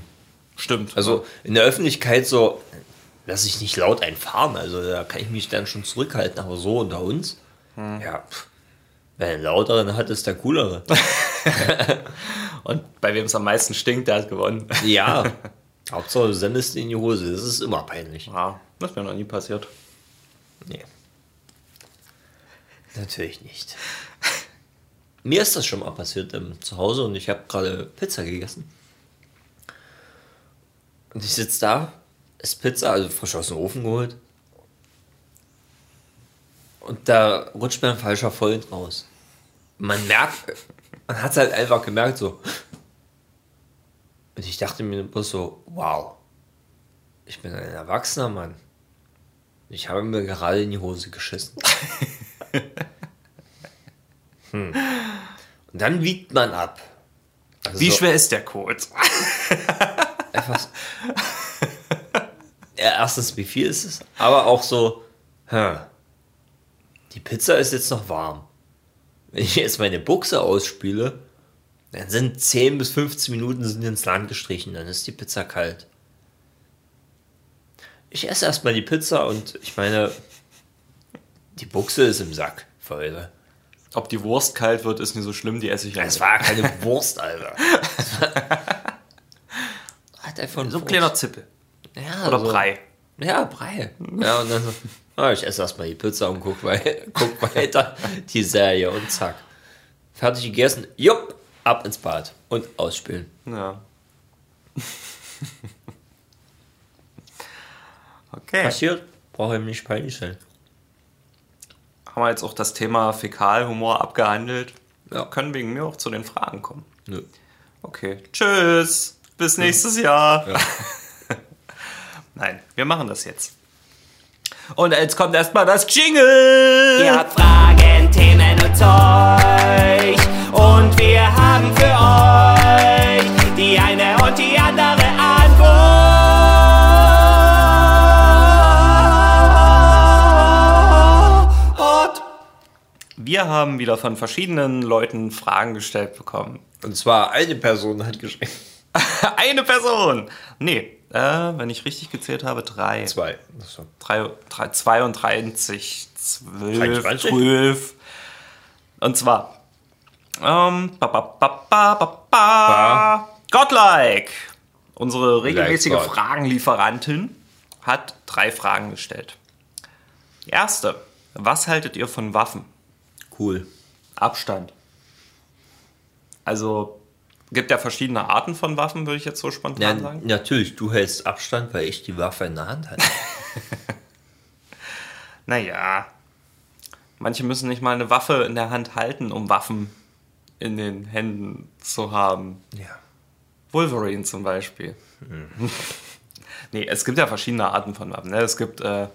stimmt. Also in der Öffentlichkeit so, lass ich nicht laut einfahren. Also da kann ich mich dann schon zurückhalten. Aber so unter uns, ja, pff, wer den lauteren hat, ist der coolere. Und bei wem es am meisten stinkt, der hat gewonnen. ja. Hauptsache du sendest in die Hose. Das ist immer peinlich. Ja, das ist mir noch nie passiert. Nee. Natürlich nicht. Mir ist das schon mal passiert ähm, zu Hause und ich habe gerade Pizza gegessen. Und ich sitze da, ist Pizza, also frisch aus dem Ofen geholt. Und da rutscht mir ein falscher Vollen raus. Man merkt, man hat es halt einfach gemerkt, so. Und ich dachte mir bloß so, wow, ich bin ein erwachsener Mann. Ich habe mir gerade in die Hose geschissen. hm. Und dann wiegt man ab. Also Wie schwer ist der Code? So. ja, erstens, wie viel ist es? Aber auch so, hm, die Pizza ist jetzt noch warm. Wenn ich jetzt meine Buchse ausspüle, dann sind 10 bis 15 Minuten sind ins Land gestrichen, dann ist die Pizza kalt. Ich esse erstmal die Pizza und ich meine, die Buchse ist im Sack für heute. Ob die Wurst kalt wird, ist nicht so schlimm, die esse ich Es war keine Wurst, Alter. Hat einfach so ein kleiner Zippel. Ja, Oder so- Brei. Ja, Brei. Ja, und dann so, ah, ich esse erstmal die Pizza und guck, wei guck weiter die Serie und zack. Fertig gegessen, jupp, ab ins Bad und ausspülen. Ja. okay. Passiert, brauche ihm nicht peinlich sein. Haben wir jetzt auch das Thema Fäkalhumor abgehandelt? Ja. Können wegen mir auch zu den Fragen kommen. Nö. Okay. Tschüss. Bis nächstes Jahr. Ja. Nein, wir machen das jetzt. Und jetzt kommt erstmal das Jingle. Ihr habt Fragen, Themen und Zeug. Und wir haben für euch Wir haben wieder von verschiedenen Leuten Fragen gestellt bekommen. Und zwar eine Person hat geschrieben. Eine Person. Nee, äh, wenn ich richtig gezählt habe, drei. Zwei. Achso. Drei, drei, 32, 12, 23? 12. Und zwar. Ähm, ba, ba, ba, ba, ba, ba. Godlike, unsere regelmäßige Like. Fragenlieferantin, hat drei Fragen gestellt. Erste. Was haltet ihr von Waffen? Cool. Abstand. Also gibt ja verschiedene Arten von Waffen, würde ich jetzt so spontan Ja, sagen. natürlich, du hältst Abstand, weil ich die Waffe in der Hand halte. Naja, manche müssen nicht mal eine Waffe in der Hand halten, um Waffen in den Händen zu haben. ja. Wolverine zum Beispiel. nee, es gibt ja verschiedene Arten von Waffen. Ne? Es gibt äh,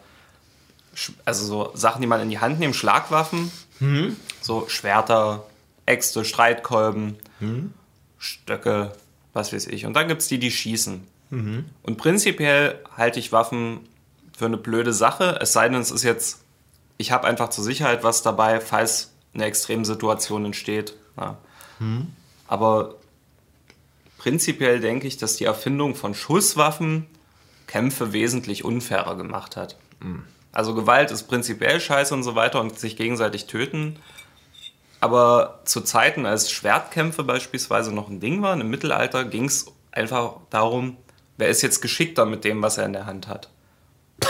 also so Sachen, die man in die Hand nimmt, Schlagwaffen, so Schwerter, Äxte, Streitkolben, Stöcke, was weiß ich. Und dann gibt es die, die schießen. Und prinzipiell halte ich Waffen für eine blöde Sache, es sei denn, es ist jetzt, ich habe einfach zur Sicherheit was dabei, falls eine Extremsituation entsteht. Ja. Aber prinzipiell denke ich, dass die Erfindung von Schusswaffen Kämpfe wesentlich unfairer gemacht hat. Also Gewalt ist prinzipiell scheiße und so weiter und sich gegenseitig töten. Aber zu Zeiten, als Schwertkämpfe beispielsweise noch ein Ding waren, im Mittelalter ging es einfach darum, wer ist jetzt geschickter mit dem, was er in der Hand hat.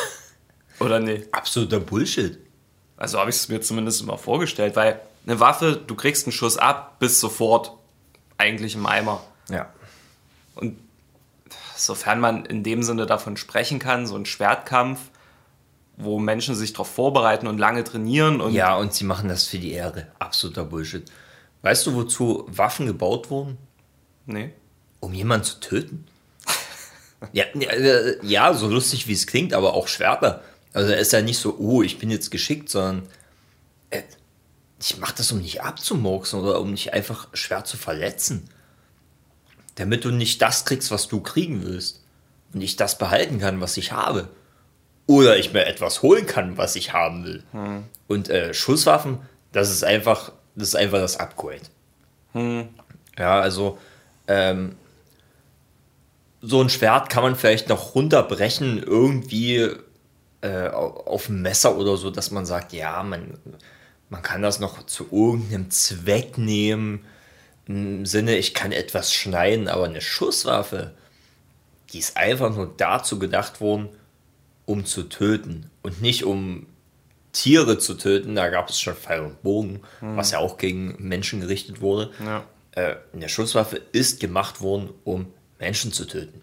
Oder nee? Absoluter Bullshit. Also habe ich es mir zumindest immer vorgestellt, weil eine Waffe, du kriegst einen Schuss ab, bis sofort eigentlich im Eimer. Ja. Und sofern man in dem Sinne davon sprechen kann, so ein Schwertkampf, wo Menschen sich darauf vorbereiten und lange trainieren und Ja, und sie machen das für die Ehre. Absoluter Bullshit. Weißt du, wozu Waffen gebaut wurden? nee. Um jemanden zu töten? ja, äh, ja, so lustig wie es klingt, aber auch Schwerter. Also er ist ja nicht so, oh, ich bin jetzt geschickt, sondern äh, ich mache das, um nicht abzumurksen oder um nicht einfach schwer zu verletzen. Damit du nicht das kriegst, was du kriegen willst. Und ich das behalten kann, was ich habe. Oder ich mir etwas holen kann, was ich haben will. Und äh, Schusswaffen, das ist einfach, das ist einfach das Upgrade. Ja, also ähm, so ein Schwert kann man vielleicht noch runterbrechen, irgendwie äh, au- auf ein Messer oder so, dass man sagt, ja, man, man kann das noch zu irgendeinem Zweck nehmen. Im Sinne, ich kann etwas schneiden, aber eine Schusswaffe, die ist einfach nur dazu gedacht worden, um zu töten und nicht um Tiere zu töten. Da gab es schon Pfeil und Bogen, was ja auch gegen Menschen gerichtet wurde. Ja. Äh, eine Schusswaffe ist gemacht worden, um Menschen zu töten.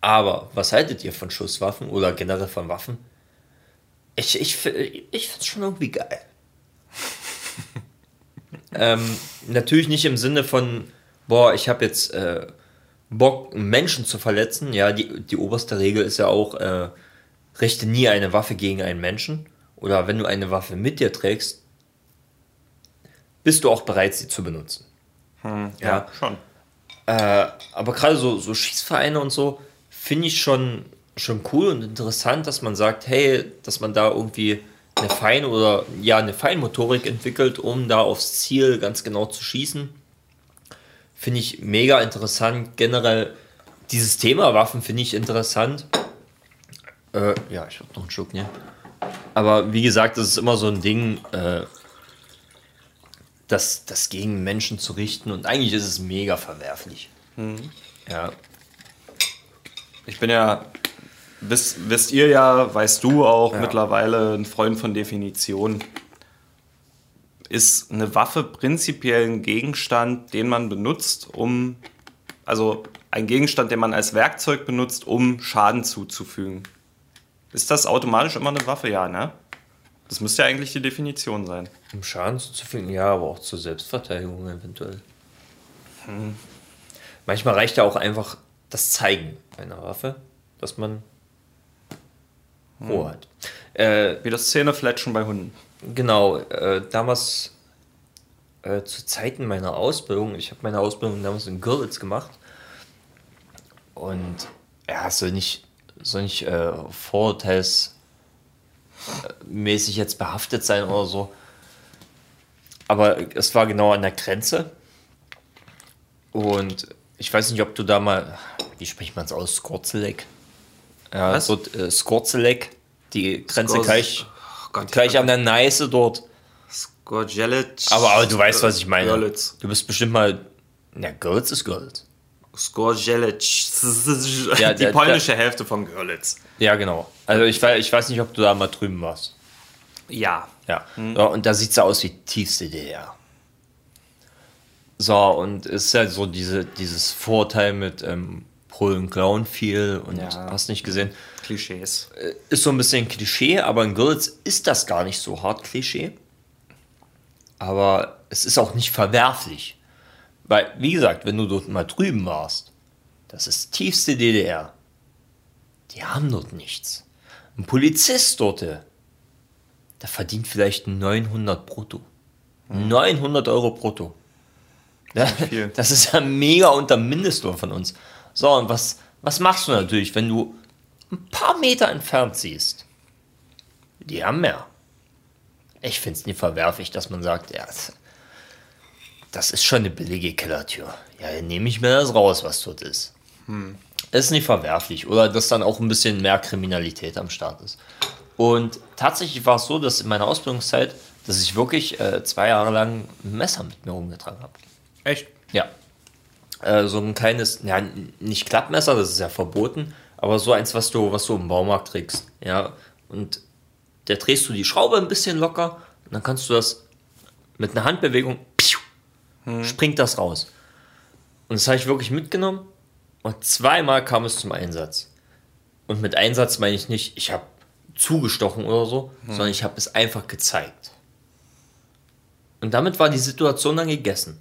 Aber was haltet ihr von Schusswaffen oder generell von Waffen? Ich, ich, ich finde es schon irgendwie geil. ähm, natürlich nicht im Sinne von, boah, ich habe jetzt äh, Bock, Menschen zu verletzen. Ja, die, die oberste Regel ist ja auch, äh, richte nie eine Waffe gegen einen Menschen. Oder wenn du eine Waffe mit dir trägst, bist du auch bereit, sie zu benutzen. ja, Ja. schon. Äh, aber gerade so, so Schießvereine und so finde ich schon, schon cool und interessant, dass man sagt, hey, dass man da irgendwie eine Fein- oder ja, eine Feinmotorik entwickelt, um da aufs Ziel ganz genau zu schießen. Finde ich mega interessant. Generell dieses Thema Waffen finde ich interessant. Äh, ja, ich habe noch einen Schluck, ne? Aber wie gesagt, das ist immer so ein Ding, äh, das, das gegen Menschen zu richten und eigentlich ist es mega verwerflich. Ja, Ich bin ja, wisst, wisst ihr ja, weißt du auch Ja. mittlerweile ein Freund von Definition. Ist eine Waffe prinzipiell ein Gegenstand, den man benutzt, um, also ein Gegenstand, den man als Werkzeug benutzt, um Schaden zuzufügen? Ist das automatisch immer eine Waffe? Ja, ne? Das müsste ja eigentlich die Definition sein. um Schaden zuzufügen, ja, aber auch zur Selbstverteidigung eventuell. Manchmal reicht ja auch einfach das Zeigen einer Waffe, dass man Ruhe hat. Äh, Wie das Zähnefletschen bei Hunden. Genau, äh, damals äh, zu Zeiten meiner Ausbildung, ich habe meine Ausbildung damals in Görlitz gemacht und ja, es soll nicht, soll nicht äh, vorurteilsmäßig jetzt behaftet sein oder so, aber es war genau an der Grenze und ich weiß nicht, ob du da mal, wie spricht man es aus, Skorzelek? Ja, Was? so äh, Skorzelek, die Grenze Skors- gleich, Oh Gott, gleich an der Neiße dort. Skorjelic. Aber, aber du weißt, was ich meine. Görlitz. Du bist bestimmt mal. Ja, Görlitz ist Görlitz. Skorjelic. Ja, die der- polnische Hälfte von Görlitz. Ja, genau. Also ich weiß, ich weiß nicht, ob du da mal drüben warst. Ja. Ja. ja und da sieht es aus wie tiefste DDR. So, und es ist ja so diese, dieses Vorteil mit ähm, Polen klauen viel und Ja. hast nicht gesehen. Klischees. Ist so ein bisschen Klischee, aber in Görlitz ist das gar nicht so hart Klischee. Aber es ist auch nicht verwerflich. Weil, wie gesagt, wenn du dort mal drüben warst, das ist tiefste DDR. Die haben dort nichts. Ein Polizist dort, der verdient vielleicht 900 brutto. 900 Euro brutto. Ja, viel. das ist ja mega unter Mindestlohn von uns. So, und was, was machst du natürlich, wenn du ein paar Meter entfernt siehst? Die haben mehr. Ich finde es nicht verwerflich, dass man sagt, ja, das- ist schon eine billige Kellertür. Ja, dann nehme ich mir das raus, was dort ist. Das ist nicht verwerflich. Oder dass dann auch ein bisschen mehr Kriminalität am Start ist. Und tatsächlich war es so, dass in meiner Ausbildungszeit, dass ich wirklich äh, zwei Jahre lang ein Messer mit mir rumgetragen habe. Echt? Ja. Äh, so ein kleines, ja, nicht Klappmesser, das ist ja verboten, aber so eins, was du, was du im Baumarkt trägst. Ja. Und da drehst du die Schraube ein bisschen locker und dann kannst du das mit einer Handbewegung, piu, springt das raus. Und das habe ich wirklich mitgenommen und zweimal kam es zum Einsatz. Und mit Einsatz meine ich nicht, ich habe zugestochen oder so, sondern ich habe es einfach gezeigt. Und damit war die Situation dann gegessen.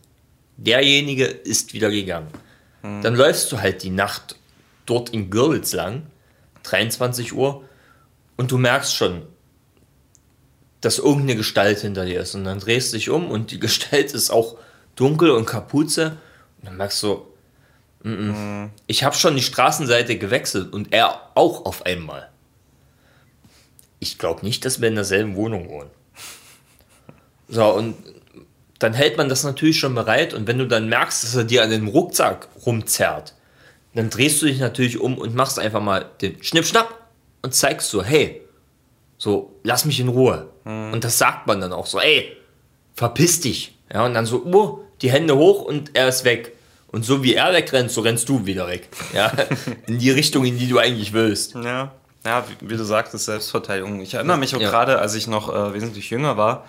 Derjenige ist wieder gegangen. Dann läufst du halt die Nacht dort in Görlitz lang, 23 Uhr, und du merkst schon, dass irgendeine Gestalt hinter dir ist. Und dann drehst du dich um und die Gestalt ist auch dunkel und Kapuze. Und dann merkst du, mm -mm. ich habe schon die Straßenseite gewechselt und er auch auf einmal. Ich glaube nicht, dass wir in derselben Wohnung wohnen. So, und dann hält man das natürlich schon bereit und wenn du dann merkst, dass er dir an dem Rucksack rumzerrt, dann drehst du dich natürlich um und machst einfach mal den Schnipp-Schnapp und zeigst so, hey, so, lass mich in Ruhe. Und das sagt man dann auch so, ey, verpiss dich. Ja, und dann so, oh, die Hände hoch und er ist weg. Und so wie er wegrennt, so rennst du wieder weg. Ja, in die Richtung, in die du eigentlich willst. Ja. Ja, wie, wie du sagtest, Selbstverteidigung. Ich erinnere mich auch Ja. gerade, als ich noch äh, wesentlich jünger war,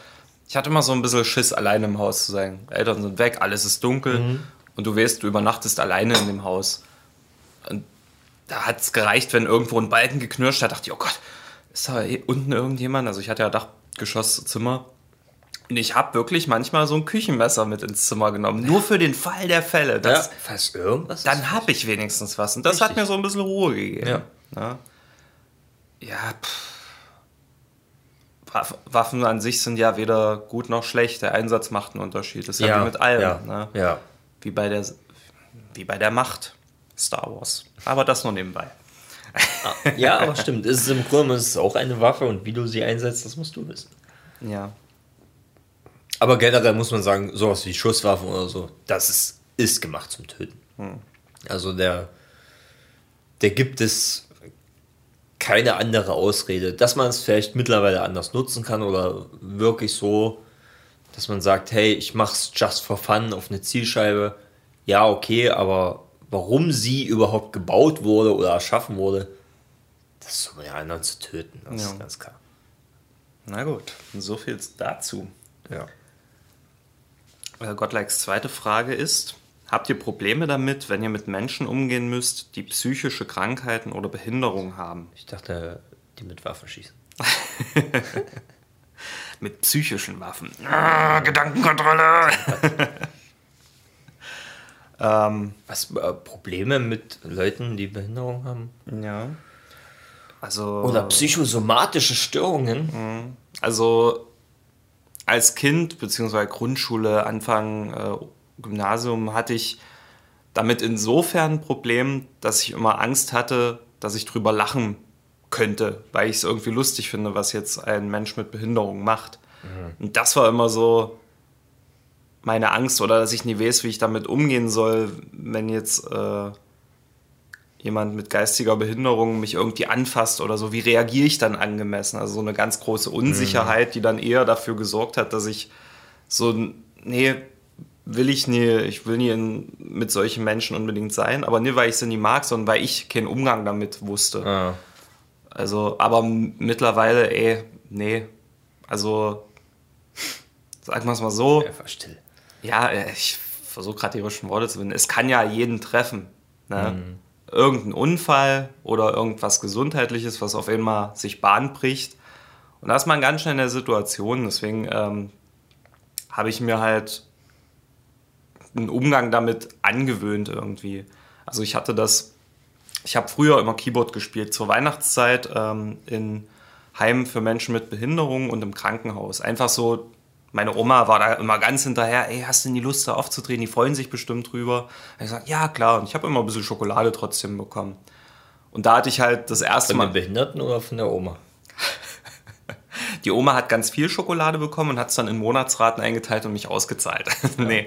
ich hatte immer so ein bisschen Schiss, alleine im Haus zu sein. Eltern sind weg, alles ist dunkel Mhm. und du weißt, du übernachtest alleine in dem Haus. Und da hat es gereicht, wenn irgendwo ein Balken geknirscht hat, dachte ich, oh Gott, ist da eh unten irgendjemand? Also ich hatte ja Dachgeschosszimmer. Und ich habe wirklich manchmal so ein Küchenmesser mit ins Zimmer genommen. Nur für den Fall der Fälle. Das, falls irgendwas dann habe ich wenigstens was. Und das hat Richtig. mir so ein bisschen Ruhe gegeben. Ja. Ja, ja pff. Waff- Waffen an sich sind ja weder gut noch schlecht. Der Einsatz macht einen Unterschied. Das ist ja, wie mit allem. Ja, Ne? ja. Wie, bei der, wie bei der Macht. Star Wars. Aber das nur nebenbei. ja, aber stimmt. Es ist im Grunde es ist auch eine Waffe und wie du sie einsetzt, das musst du wissen. Ja. Aber generell muss man sagen, sowas wie Schusswaffen oder so, das ist, ist gemacht zum Töten. Also der, der gibt es keine andere Ausrede, dass man es vielleicht mittlerweile anders nutzen kann oder wirklich so, dass man sagt, hey, ich mach's just for fun auf eine Zielscheibe. Ja, okay, aber warum sie überhaupt gebaut wurde oder erschaffen wurde, das ist um ja einer zu töten, das Ja. ist ganz klar. Na gut, so viel dazu. Ja. Äh, Gottlikes zweite Frage ist: Habt ihr Probleme damit, wenn ihr mit Menschen umgehen müsst, die psychische Krankheiten oder Behinderungen haben? Ich dachte, die mit Waffen schießen. Mit psychischen Waffen. Ah, Gedankenkontrolle! ähm, Was äh, Probleme mit Leuten, die Behinderung haben? ja. Also. Oder psychosomatische Störungen? Also als Kind, beziehungsweise Grundschule, Anfang äh, Gymnasium, hatte ich damit insofern ein Problem, dass ich immer Angst hatte, dass ich drüber lachen könnte, weil ich es irgendwie lustig finde, was jetzt ein Mensch mit Behinderung macht. Und das war immer so meine Angst oder dass ich nie weiß, wie ich damit umgehen soll, wenn jetzt äh, jemand mit geistiger Behinderung mich irgendwie anfasst oder so, wie reagiere ich dann angemessen? Also so eine ganz große Unsicherheit, die dann eher dafür gesorgt hat, dass ich so, nee, will ich nie, ich will nie in, mit solchen Menschen unbedingt sein, aber nicht, weil ich sie nie mag, sondern weil ich keinen Umgang damit wusste. Ah. Also, aber mittlerweile, ey, nee, also, sagen wir es mal so, Einfach still. ja, äh, ich versuche gerade die richtigen Worte zu finden, es kann ja jeden treffen. Ne? Irgendein Unfall oder irgendwas Gesundheitliches, was auf einmal sich Bahn bricht. Und da ist man ganz schnell in der Situation. Deswegen ähm, habe ich mir halt einen Umgang damit angewöhnt irgendwie. Also ich hatte das, ich habe früher immer Keyboard gespielt zur Weihnachtszeit ähm, in Heimen für Menschen mit Behinderung und im Krankenhaus. Einfach so, meine Oma war da immer ganz hinterher, ey, hast du denn die Lust da aufzutreten? Die freuen sich bestimmt drüber. Und ich sage, ja klar. Und ich habe immer ein bisschen Schokolade trotzdem bekommen. Und da hatte ich halt das erste Von Mal. den Behinderten oder von der Oma? Die Oma hat ganz viel Schokolade bekommen und hat es dann in Monatsraten eingeteilt und mich ausgezahlt. nee,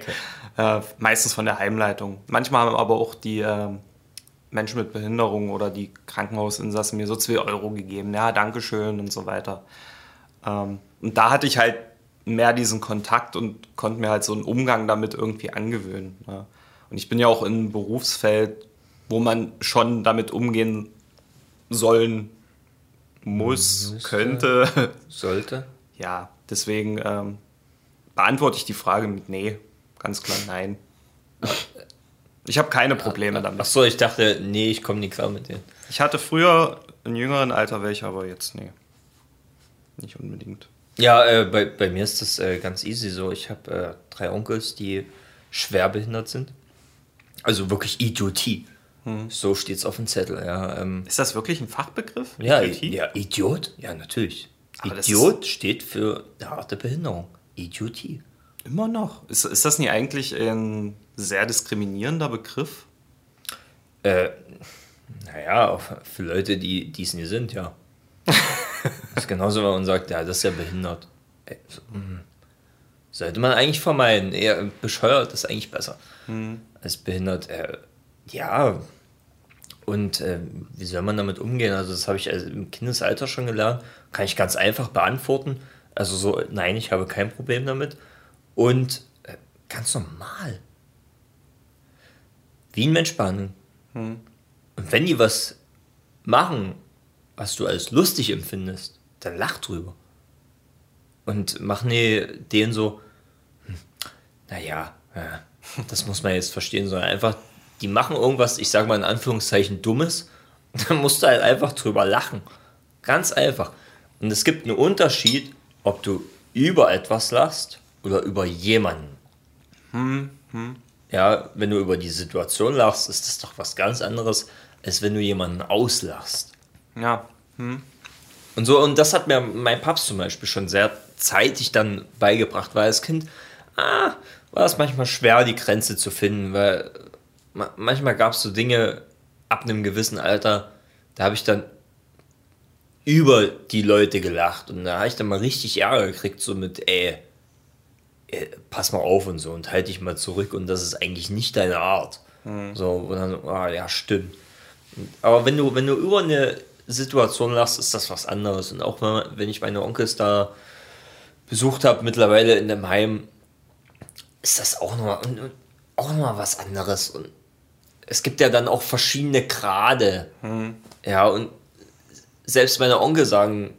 äh, meistens von der Heimleitung. Manchmal haben aber auch die äh, Menschen mit Behinderung oder die Krankenhausinsassen mir so 2 Euro gegeben. Ja, Dankeschön und so weiter. Ähm, und da hatte ich halt mehr diesen Kontakt und konnte mir halt so einen Umgang damit irgendwie angewöhnen. Ja. Und ich bin ja auch in einem Berufsfeld, wo man schon damit umgehen sollen muss, Müsste. könnte. Sollte. Ja, deswegen ähm, beantworte ich die Frage mit Nee. Ganz klar nein. Ich habe keine Probleme damit. Achso, ich dachte, nee, ich komme nie klar mit denen. Ich hatte früher in jüngeren Alter welche, aber jetzt nee. Nicht unbedingt. Ja, äh, bei, bei mir ist das äh, ganz easy so. Ich habe äh, drei Onkels, die schwer behindert sind. Also wirklich Idiotie. So steht es auf dem Zettel. Ja, ähm, Ist das wirklich ein Fachbegriff? ja, Idiotie? ja, Idiot? Ja, natürlich. Aber Idiot steht für eine harte Behinderung. Idiotie. Immer noch. Ist, ist das nie eigentlich ein sehr diskriminierender Begriff? Äh, naja, für Leute, die es nie sind, ja. Das ist genauso, wenn man sagt, ja, das ist ja behindert. Mm. Sollte man eigentlich vermeiden. Eher bescheuert ist eigentlich besser als behindert. Äh, ja. Und äh, wie soll man damit umgehen? Also, das habe ich also im Kindesalter schon gelernt. Kann ich ganz einfach beantworten. Also, so, nein, ich habe kein Problem damit. Und äh, ganz normal. Wie ein Mensch behandeln. Und wenn die was machen, was du als lustig empfindest, dann lach drüber. Und mach nee, denen so, hm, naja, ja, das muss man jetzt verstehen, sondern einfach, die machen irgendwas, ich sage mal in Anführungszeichen, Dummes, dann musst du halt einfach drüber lachen. Ganz einfach. Und es gibt einen Unterschied, ob du über etwas lachst oder über jemanden. Ja, wenn du über die Situation lachst, ist das doch was ganz anderes, als wenn du jemanden auslachst. Ja. Und so, und das hat mir mein Papst zum Beispiel schon sehr zeitig dann beigebracht, weil als Kind ah, war es manchmal schwer, die Grenze zu finden, weil ma manchmal gab es so Dinge ab einem gewissen Alter, da habe ich dann über die Leute gelacht und da habe ich dann mal richtig Ärger gekriegt, so mit, ey, ey, pass mal auf und so und halt dich mal zurück und das ist eigentlich nicht deine Art. So, und dann, ah, ja, stimmt. Aber wenn du, wenn du über eine Situation lachst, ist das was anderes. Und auch wenn, ich meine Onkels da besucht habe, mittlerweile in dem Heim, ist das auch nochmal auch noch mal was anderes. Und es gibt ja dann auch verschiedene Grade. Ja, und selbst meine Onkel sagen,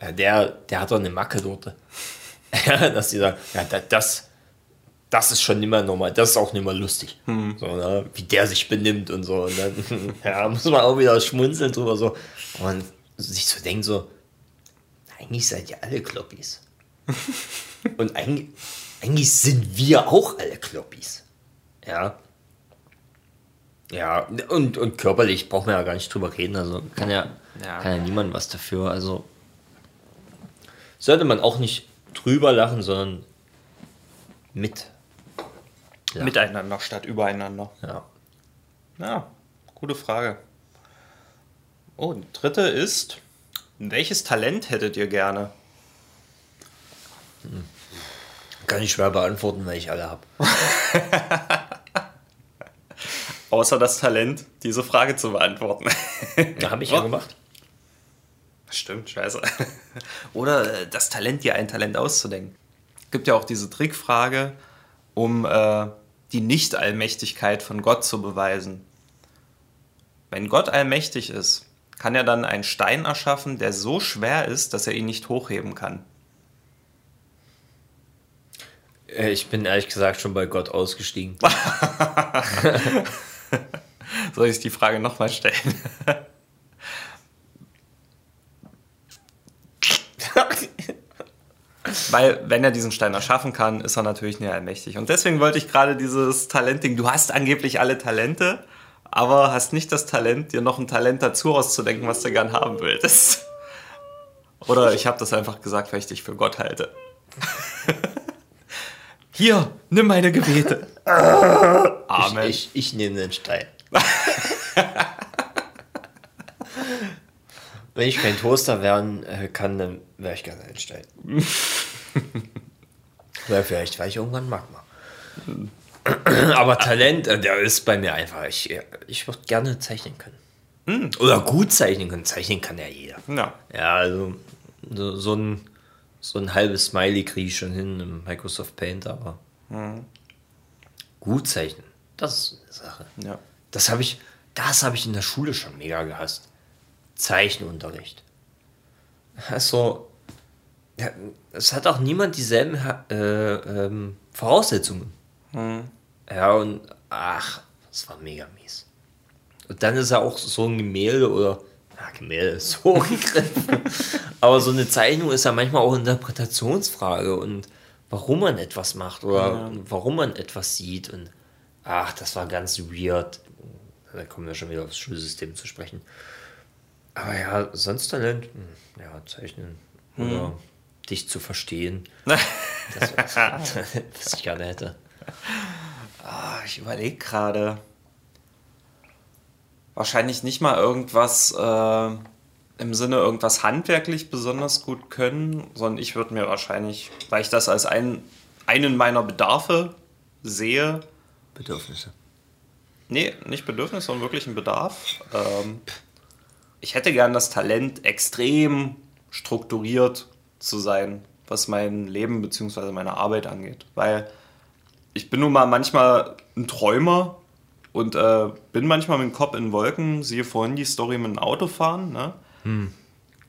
ja, der, der hat doch eine Macke dort. dass die sagen, ja, da- das, das ist schon nicht mehr normal, das ist auch nicht mehr lustig. So, ne? Wie der sich benimmt und so. Und dann ja, muss man auch wieder schmunzeln drüber so. Und sich so denkt so, eigentlich seid ihr alle Kloppis. und eigentlich, eigentlich sind wir auch alle Kloppis. Ja. Ja, und, und körperlich braucht man ja gar nicht drüber reden. Also kann ja, Ja. kann ja niemand was dafür. Also sollte man auch nicht drüber lachen, sondern mit. Ja. Miteinander statt übereinander. Ja. Ja, gute Frage. Oh, die dritte ist, welches Talent hättet ihr gerne? Kann ich schwer beantworten, weil ich alle habe. Außer das Talent, diese Frage zu beantworten. Da habe ich ja gemacht. Stimmt, scheiße. Oder äh, das Talent, dir ein Talent auszudenken. Gibt ja auch diese Trickfrage, um äh, die Nicht-Allmächtigkeit von Gott zu beweisen. Wenn Gott allmächtig ist, kann er dann einen Stein erschaffen, der so schwer ist, dass er ihn nicht hochheben kann. Äh, Ich bin ehrlich gesagt schon bei Gott ausgestiegen. Soll ich die Frage nochmal stellen? Weil, wenn er diesen Stein erschaffen kann, ist er natürlich nicht allmächtig. Und deswegen wollte ich gerade dieses Talentding. Du hast angeblich alle Talente, aber hast nicht das Talent, dir noch ein Talent dazu auszudenken, was du gern haben willst. Oder ich habe das einfach gesagt, weil ich dich für Gott halte. Hier, nimm meine Gebete. Amen. Ich, ich, ich nehme den Stein. Wenn ich kein Toaster werden äh, kann, dann wäre ich gerne ein Stein. Oder vielleicht war ich irgendwann Magma. Aber Talent, äh, der ist bei mir einfach. Ich, ich würde gerne zeichnen können. Oder gut zeichnen können. Zeichnen kann ja jeder. Ja. Ja, also so, so, ein, so ein halbes Smiley kriege ich schon hin im Microsoft Paint, aber gut zeichnen, das ist eine Sache. ja. Das habe ich, das habe ich in der Schule schon mega gehasst. Zeichenunterricht. Also, ja, es hat auch niemand dieselben äh, ähm, Voraussetzungen. Ja, und ach, das war mega mies. Und dann ist ja auch so ein Gemälde oder, ja, Gemälde ist so gegriffen. Aber so eine Zeichnung ist ja manchmal auch eine Interpretationsfrage und warum man etwas macht oder warum man etwas sieht. Und ach, das war ganz weird. Da kommen wir schon wieder aufs Schulsystem zu sprechen. Aber ja, sonst Talent, hm, ja, zeichnen oder dich zu verstehen. Das was ich gerne hätte. Ah, ich überlege gerade. Wahrscheinlich nicht mal irgendwas äh, im Sinne irgendwas handwerklich besonders gut können, sondern ich würde mir wahrscheinlich, weil ich das als ein, einen meiner Bedarfe sehe, Bedürfnisse. nee, nicht Bedürfnis, sondern wirklich ein Bedarf. Ähm, ich hätte gern das Talent, extrem strukturiert zu sein, was mein Leben bzw. meine Arbeit angeht. Weil ich bin nun mal manchmal ein Träumer und äh, bin manchmal mit dem Kopf in Wolken, siehe vorhin die Story mit dem Autofahren, ne?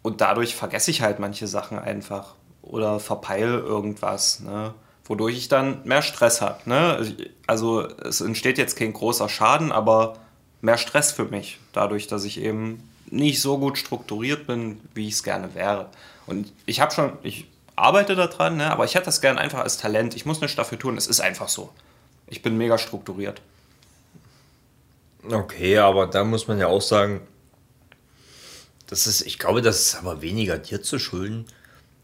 Und dadurch vergesse ich halt manche Sachen einfach oder verpeile irgendwas, ne? Wodurch ich dann mehr Stress habe. Ne? Also es entsteht jetzt kein großer Schaden, aber mehr Stress für mich, dadurch, dass ich eben nicht so gut strukturiert bin, wie ich es gerne wäre. Und ich habe schon, ich arbeite daran, ne? aber ich hätte das gerne einfach als Talent. Ich muss nichts dafür tun, es ist einfach so. Ich bin mega strukturiert. Okay, aber da muss man ja auch sagen, das ist, ich glaube, das ist aber weniger dir zu schulden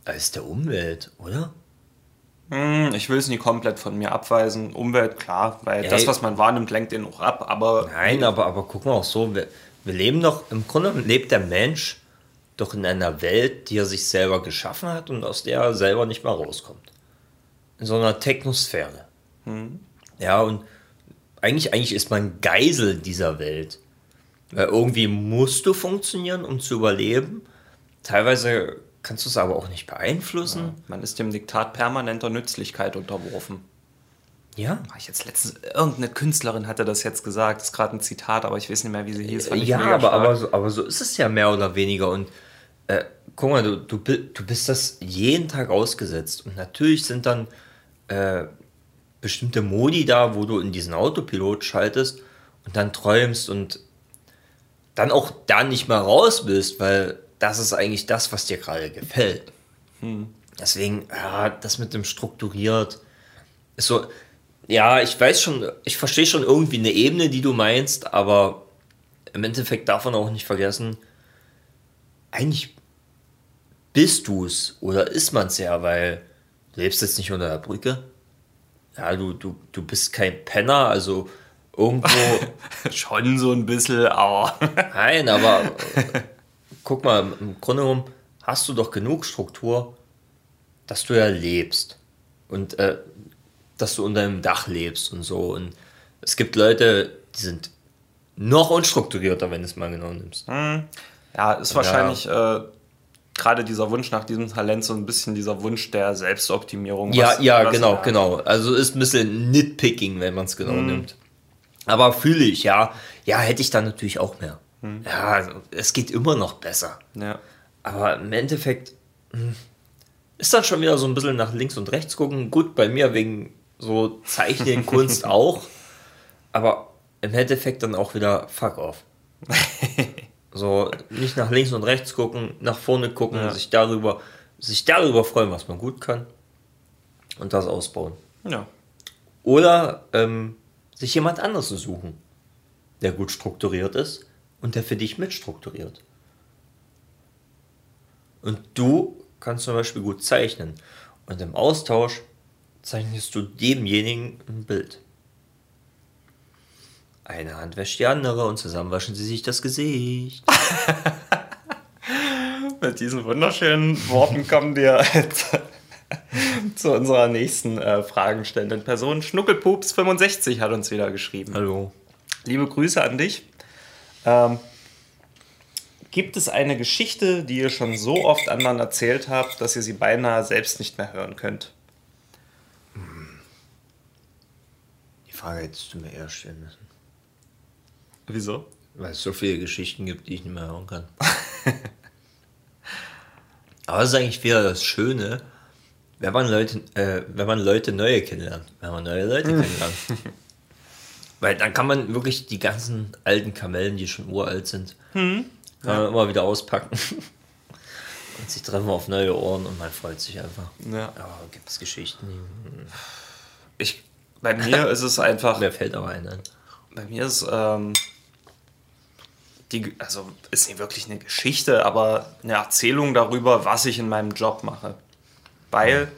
als der Umwelt, oder? Hm, Ich will es nie komplett von mir abweisen. Umwelt, klar, weil Ey. das, was man wahrnimmt, lenkt den auch ab. Aber Nein, aber, aber guck mal auch so, wir, leben doch, im Grunde lebt der Mensch doch in einer Welt, die er sich selber geschaffen hat und aus der er selber nicht mehr rauskommt. In so einer Technosphäre. Ja, und eigentlich, eigentlich ist man Geisel dieser Welt. Weil irgendwie musst du funktionieren, um zu überleben. Teilweise kannst du es aber auch nicht beeinflussen. man ist dem Diktat permanenter Nützlichkeit unterworfen. Ja. War ich jetzt letztens, irgendeine Künstlerin hatte das jetzt gesagt, das ist gerade ein Zitat, aber ich weiß nicht mehr, wie sie hieß. Ja, aber, aber, so, aber so ist es ja mehr oder weniger. Und äh, guck mal, du, du, du bist das jeden Tag ausgesetzt. Und natürlich sind dann äh, bestimmte Modi da, wo du in diesen Autopilot schaltest und dann träumst und dann auch da nicht mehr raus bist, weil das ist eigentlich das, was dir gerade gefällt. Deswegen, ja, das mit dem strukturiert ist so, ja, ich weiß schon, ich verstehe schon irgendwie eine Ebene, die du meinst, aber im Endeffekt darf man auch nicht vergessen, eigentlich bist du es oder ist man es ja, weil du lebst jetzt nicht unter der Brücke. Ja, du, du, du bist kein Penner, also irgendwo. Schon so ein bisschen, aber. Nein, aber guck mal, im Grunde genommen hast du doch genug Struktur, dass du ja lebst. Und äh, dass du unter einem Dach lebst und so. Und es gibt Leute, die sind noch unstrukturierter, wenn du es mal genau nimmst. Ja, ist wahrscheinlich äh, gerade dieser Wunsch nach diesem Talent so ein bisschen dieser Wunsch der Selbstoptimierung. Ja, ja, genau, genau. Also ist ein bisschen Nitpicking, wenn man es genau nimmt. Aber fühle ich, ja. Ja, hätte ich dann natürlich auch mehr. Ja, also, es geht immer noch besser. Ja. Aber im Endeffekt, hm, ist dann schon wieder so ein bisschen nach links und rechts gucken. Gut, bei mir wegen so Zeichnen, Kunst auch. Aber im Endeffekt dann auch wieder fuck off. so nicht nach links und rechts gucken, nach vorne gucken, Ja. sich darüber, sich darüber freuen, was man gut kann. Und das ausbauen. Ja. Oder ähm, sich jemand anderes zu suchen, der gut strukturiert ist und der für dich mitstrukturiert. Und du kannst zum Beispiel gut zeichnen. Und im Austausch zeichnest du demjenigen ein Bild. Eine Hand wäscht die andere und zusammen waschen sie sich das Gesicht. Mit diesen wunderschönen Worten kommen wir zu unserer nächsten äh, fragenstellenden Person. Schnuckelpups65 hat uns wieder geschrieben. Hallo. Liebe Grüße an dich. Ähm, gibt es eine Geschichte, die ihr schon so oft anderen erzählt habt, dass ihr sie beinahe selbst nicht mehr hören könnt? Frage hättest du mir eher stellen müssen. Wieso? Weil es so viele Geschichten gibt, die ich nicht mehr hören kann. Aber das ist eigentlich wieder das Schöne, wenn man Leute, äh, wenn man Leute neue kennenlernt. Wenn man neue Leute kennenlernt. Weil dann kann man wirklich die ganzen alten Kamellen, die schon uralt sind, kann man immer wieder auspacken. Und sie treffen auf neue Ohren und man freut sich einfach. Ja. Aber gibt es Geschichten, Ich, bei mir ist es einfach. mir fällt aber ein. Bei mir ist ähm, die, also ist nicht wirklich eine Geschichte, aber eine Erzählung darüber, was ich in meinem Job mache. Weil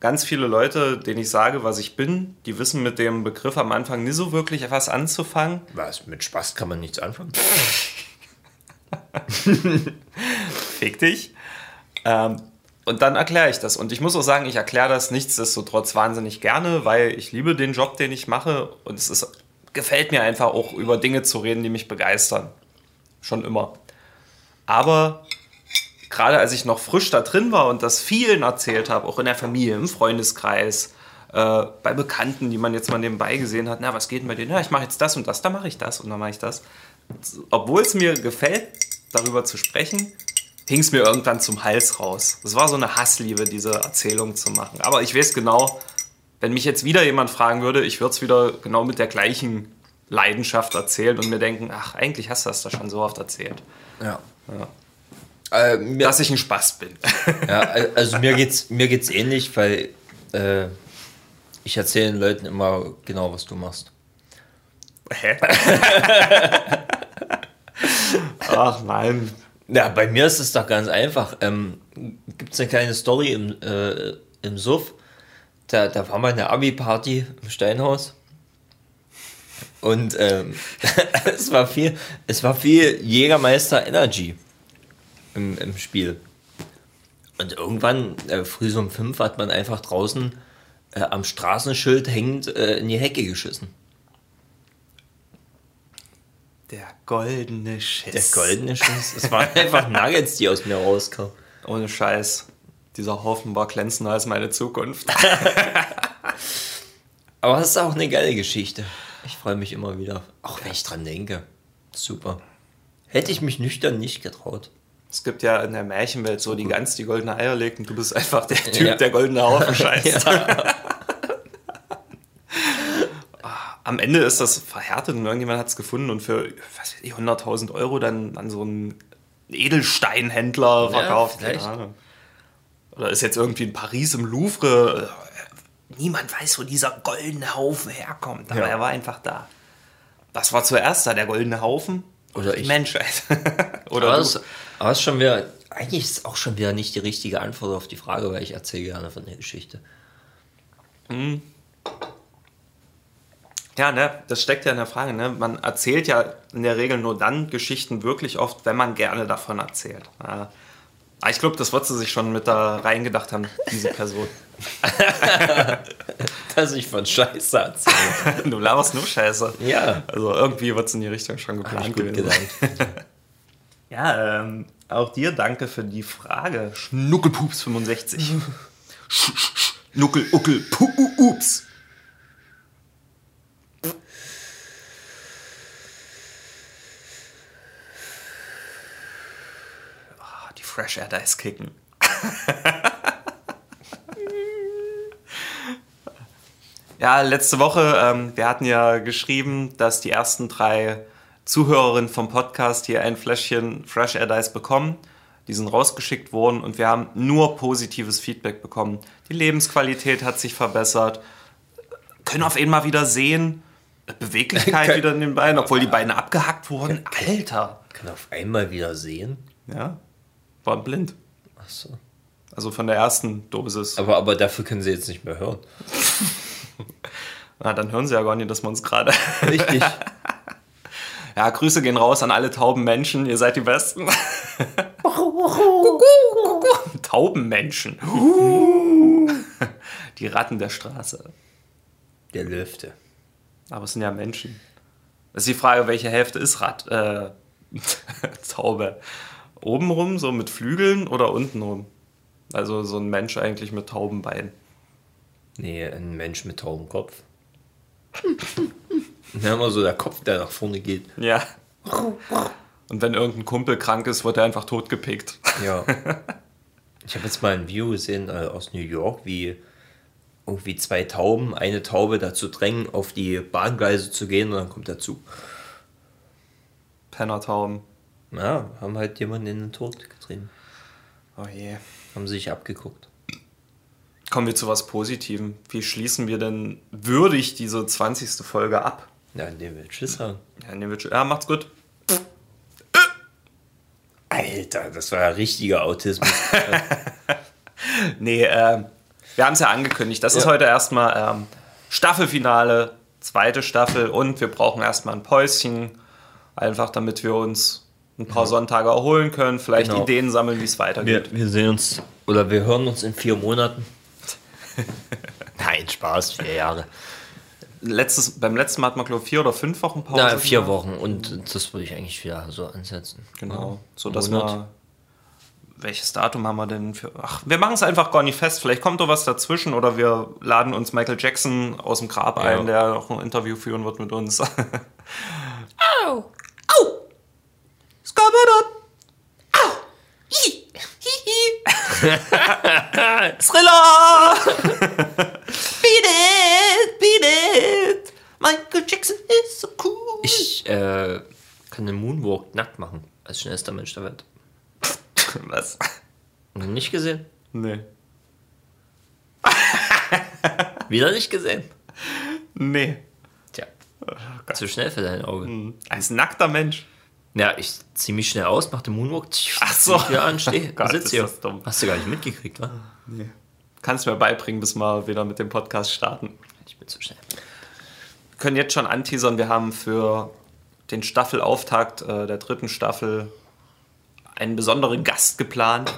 ganz viele Leute, denen ich sage, was ich bin, die wissen mit dem Begriff am Anfang nie so wirklich etwas anzufangen. Was, mit Spaß kann man nichts anfangen. Fick dich. Ähm, und dann erkläre ich das. Und ich muss auch sagen, ich erkläre das nichtsdestotrotz wahnsinnig gerne, weil ich liebe den Job, den ich mache. Und es ist, gefällt mir einfach auch, über Dinge zu reden, die mich begeistern. Schon immer. Aber gerade als ich noch frisch da drin war und das vielen erzählt habe, auch in der Familie, im Freundeskreis, äh, bei Bekannten, die man jetzt mal nebenbei gesehen hat, na, was geht denn bei dir? Na, ich mache jetzt das und das, dann mache ich das und dann mache ich das. Obwohl es mir gefällt, darüber zu sprechen, hing es mir irgendwann zum Hals raus. Es war so eine Hassliebe, diese Erzählung zu machen. Aber ich weiß genau, wenn mich jetzt wieder jemand fragen würde, ich würde es wieder genau mit der gleichen Leidenschaft erzählen und mir denken, ach, eigentlich hast du das da schon so oft erzählt. Ja. Äh, mir, Dass ich ein Spaß bin. Ja, al- also mir geht's, mir geht's ähnlich, weil äh, ich erzähle den Leuten immer genau, was du machst. Hä? ach nein. Ja, bei mir ist es doch ganz einfach. Ähm, Gibt es eine kleine Story im, äh, im Suff. Da, da war mal eine Abi-Party im Steinhaus. Und ähm, es, war viel, es war viel Jägermeister Energy im, im Spiel. Und irgendwann, äh, früh so um fünf, hat man einfach draußen äh, am Straßenschild hängend äh, in die Hecke geschissen. Der goldene Schiss. Der goldene Schiss. Es waren einfach Nuggets, die aus mir rauskamen. Ohne Scheiß. Dieser Haufen war glänzender als meine Zukunft. Aber das ist auch eine geile Geschichte. Ich freue mich immer wieder, auch wenn ich dran denke. Super. Hätte ich mich nüchtern nicht getraut. Es gibt ja in der Märchenwelt so die Gans, die goldene Eier legt und du bist einfach der Typ, Ja. der goldene Haufen scheißt. Am Ende ist das verhärtet und irgendjemand hat es gefunden und für was weiß ich, 100.000 Euro dann an so einen Edelsteinhändler verkauft. Ahnung. Oder ist jetzt irgendwie in Paris im Louvre. äh, Niemand weiß, wo dieser goldene Haufen herkommt, aber Ja. er war einfach da. Was war zuerst da, der goldene Haufen? Oder die ich. Menschheit. Oder Aber du. es aber es ist schon wieder, eigentlich ist es auch schon wieder nicht die richtige Antwort auf die Frage, weil ich erzähle gerne von der Geschichte. Ja, ne, das steckt ja in der Frage. Ne? Man erzählt ja in der Regel nur dann Geschichten wirklich oft, wenn man gerne davon erzählt. Aber ich glaube, das wird sie sich schon mit da reingedacht haben, diese Person. Dass ich von Scheiße erzähle. du laberst nur Scheiße. ja. Also irgendwie wird es in die Richtung schon geplant Hab ich gut gewesen. Ja, ähm, auch dir danke für die Frage. Schnuckelpups65. Schnuckel, Uckel, Pu, Fresh Air Dice kicken. ja, letzte Woche, ähm, wir hatten ja geschrieben, dass die ersten drei Zuhörerinnen vom Podcast hier ein Fläschchen Fresh Air Dice bekommen. Die sind rausgeschickt worden und wir haben nur positives Feedback bekommen. Die Lebensqualität hat sich verbessert, können auf einmal wieder sehen, Beweglichkeit wieder in den Beinen, obwohl die Beine abgehackt wurden. Alter! Kann auf einmal wieder sehen? Ja waren blind. Achso. Also von der ersten Dosis. Aber, aber dafür können sie jetzt nicht mehr hören. Na, dann hören sie ja gar nicht, dass man uns gerade. Richtig. Ja, Grüße gehen raus an alle tauben Menschen. Ihr seid die Besten. Taubenmenschen. Die Ratten der Straße. Der Lüfte. Aber es sind ja Menschen. Das ist die Frage, welche Hälfte ist Rat, äh, Taube? Obenrum, so mit Flügeln oder untenrum? Also so ein Mensch eigentlich mit Taubenbeinen. Nee, ein Mensch mit Taubenkopf. Haben wir so der Kopf, der nach vorne geht. Ja. Und wenn irgendein Kumpel krank ist, wird er einfach totgepickt. Ja. Ich habe jetzt mal ein Video gesehen äh, aus New York, wie irgendwie zwei Tauben eine Taube dazu drängen, auf die Bahngleise zu gehen und dann kommt er zu. Pennertauben. Ja, haben halt jemanden in den Tod getrieben. Oh je. Haben sie sich abgeguckt. Kommen wir zu was Positivem. Wie schließen wir denn würdig diese 20. Folge ab? Ja, indem wir Tschüss sagen. Ja, nehmen wir, ja macht's gut. Alter, das war ja richtiger Autismus. Nee, ähm, wir haben es ja angekündigt. Das ist Ja. heute erstmal ähm, Staffelfinale, zweite Staffel und wir brauchen erstmal ein Päuschen. Einfach damit wir uns ein paar Sonntage erholen können, vielleicht Genau. Ideen sammeln, wie es weitergeht. wir, wir sehen uns oder wir hören uns in vier Monaten. Nein, Spaß, vier Jahre. Letztes, beim letzten Mal hat man, glaube ich, vier oder fünf Wochen Pause. Na, vier Wochen und das würde ich eigentlich wieder so ansetzen. Genau. Ja. So dass wir. Welches Datum haben wir denn für. Ach, wir machen es einfach gar nicht fest. Vielleicht kommt doch was dazwischen oder wir laden uns Michael Jackson aus dem Grab Ja. ein, der noch ein Interview führen wird mit uns. Au! Au! Hi! Hi! Hi! Thriller! beat it! Beat it! Michael Jackson is so cool! Ich äh, kann den Moonwalk nackt machen, als schnellster Mensch der Welt. Was? Nicht gesehen? Nee. Wieder nicht gesehen? Nee. Tja. Zu schnell für dein Auge. Als nackter Mensch. Ja, ich zieh mich schnell aus, mach den Moonwalk, Ach so. zieh wieder an, steh, Gott, sitz hier. Hast du gar nicht mitgekriegt, wa? Kannst mir beibringen, bis wir wieder mit dem Podcast starten. Ich bin zu schnell. Wir können jetzt schon anteasern, wir haben für den Staffelauftakt äh, der dritten Staffel einen besonderen Gast geplant.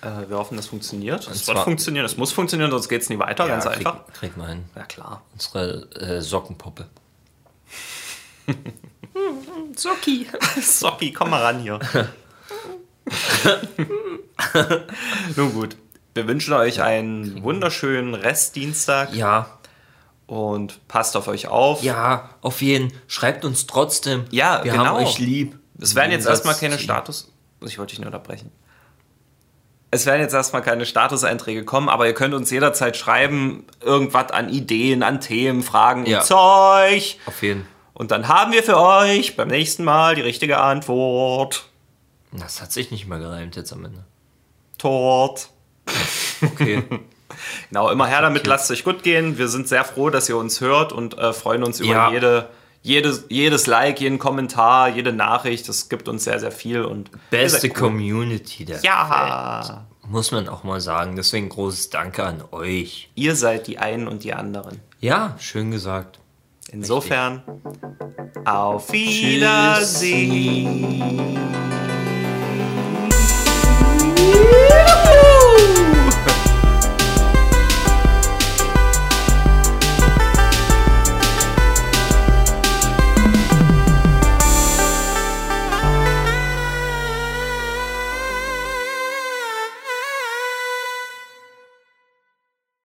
Äh, wir hoffen, das funktioniert. Es wird funktionieren, es muss funktionieren, sonst geht es nie weiter, ganz krieg, einfach. Krieg mal hin. Ja, klar. Unsere äh, Sockenpuppe. Socki! Socki, komm mal ran hier. Nun gut. Wir wünschen euch einen wunderschönen Restdienstag Ja, und passt auf euch auf. ja, auf jeden. Schreibt uns trotzdem. Ja, wir genau. haben euch lieb. Es werden jetzt erstmal keine Status. Ich wollte dich nur unterbrechen. Es werden jetzt erstmal keine Statuseinträge kommen, aber ihr könnt uns jederzeit schreiben, irgendwas an Ideen, an Themen, Fragen Ja. und Zeug. Auf jeden. Und dann haben wir für euch beim nächsten Mal die richtige Antwort. Das hat sich nicht mal gereimt jetzt am Ende. Tort. Okay. Genau, immer her damit, lasst es euch gut gehen. Wir sind sehr froh, dass ihr uns hört und äh, freuen uns über Ja. jede, jedes, jedes Like, jeden Kommentar, jede Nachricht. Das gibt uns sehr, sehr viel. Und Beste cool. Community der Ja. Welt. Muss man auch mal sagen. Deswegen großes Danke an euch. Ihr seid die einen und die anderen. Ja, schön gesagt. Insofern, auf Wiedersehen.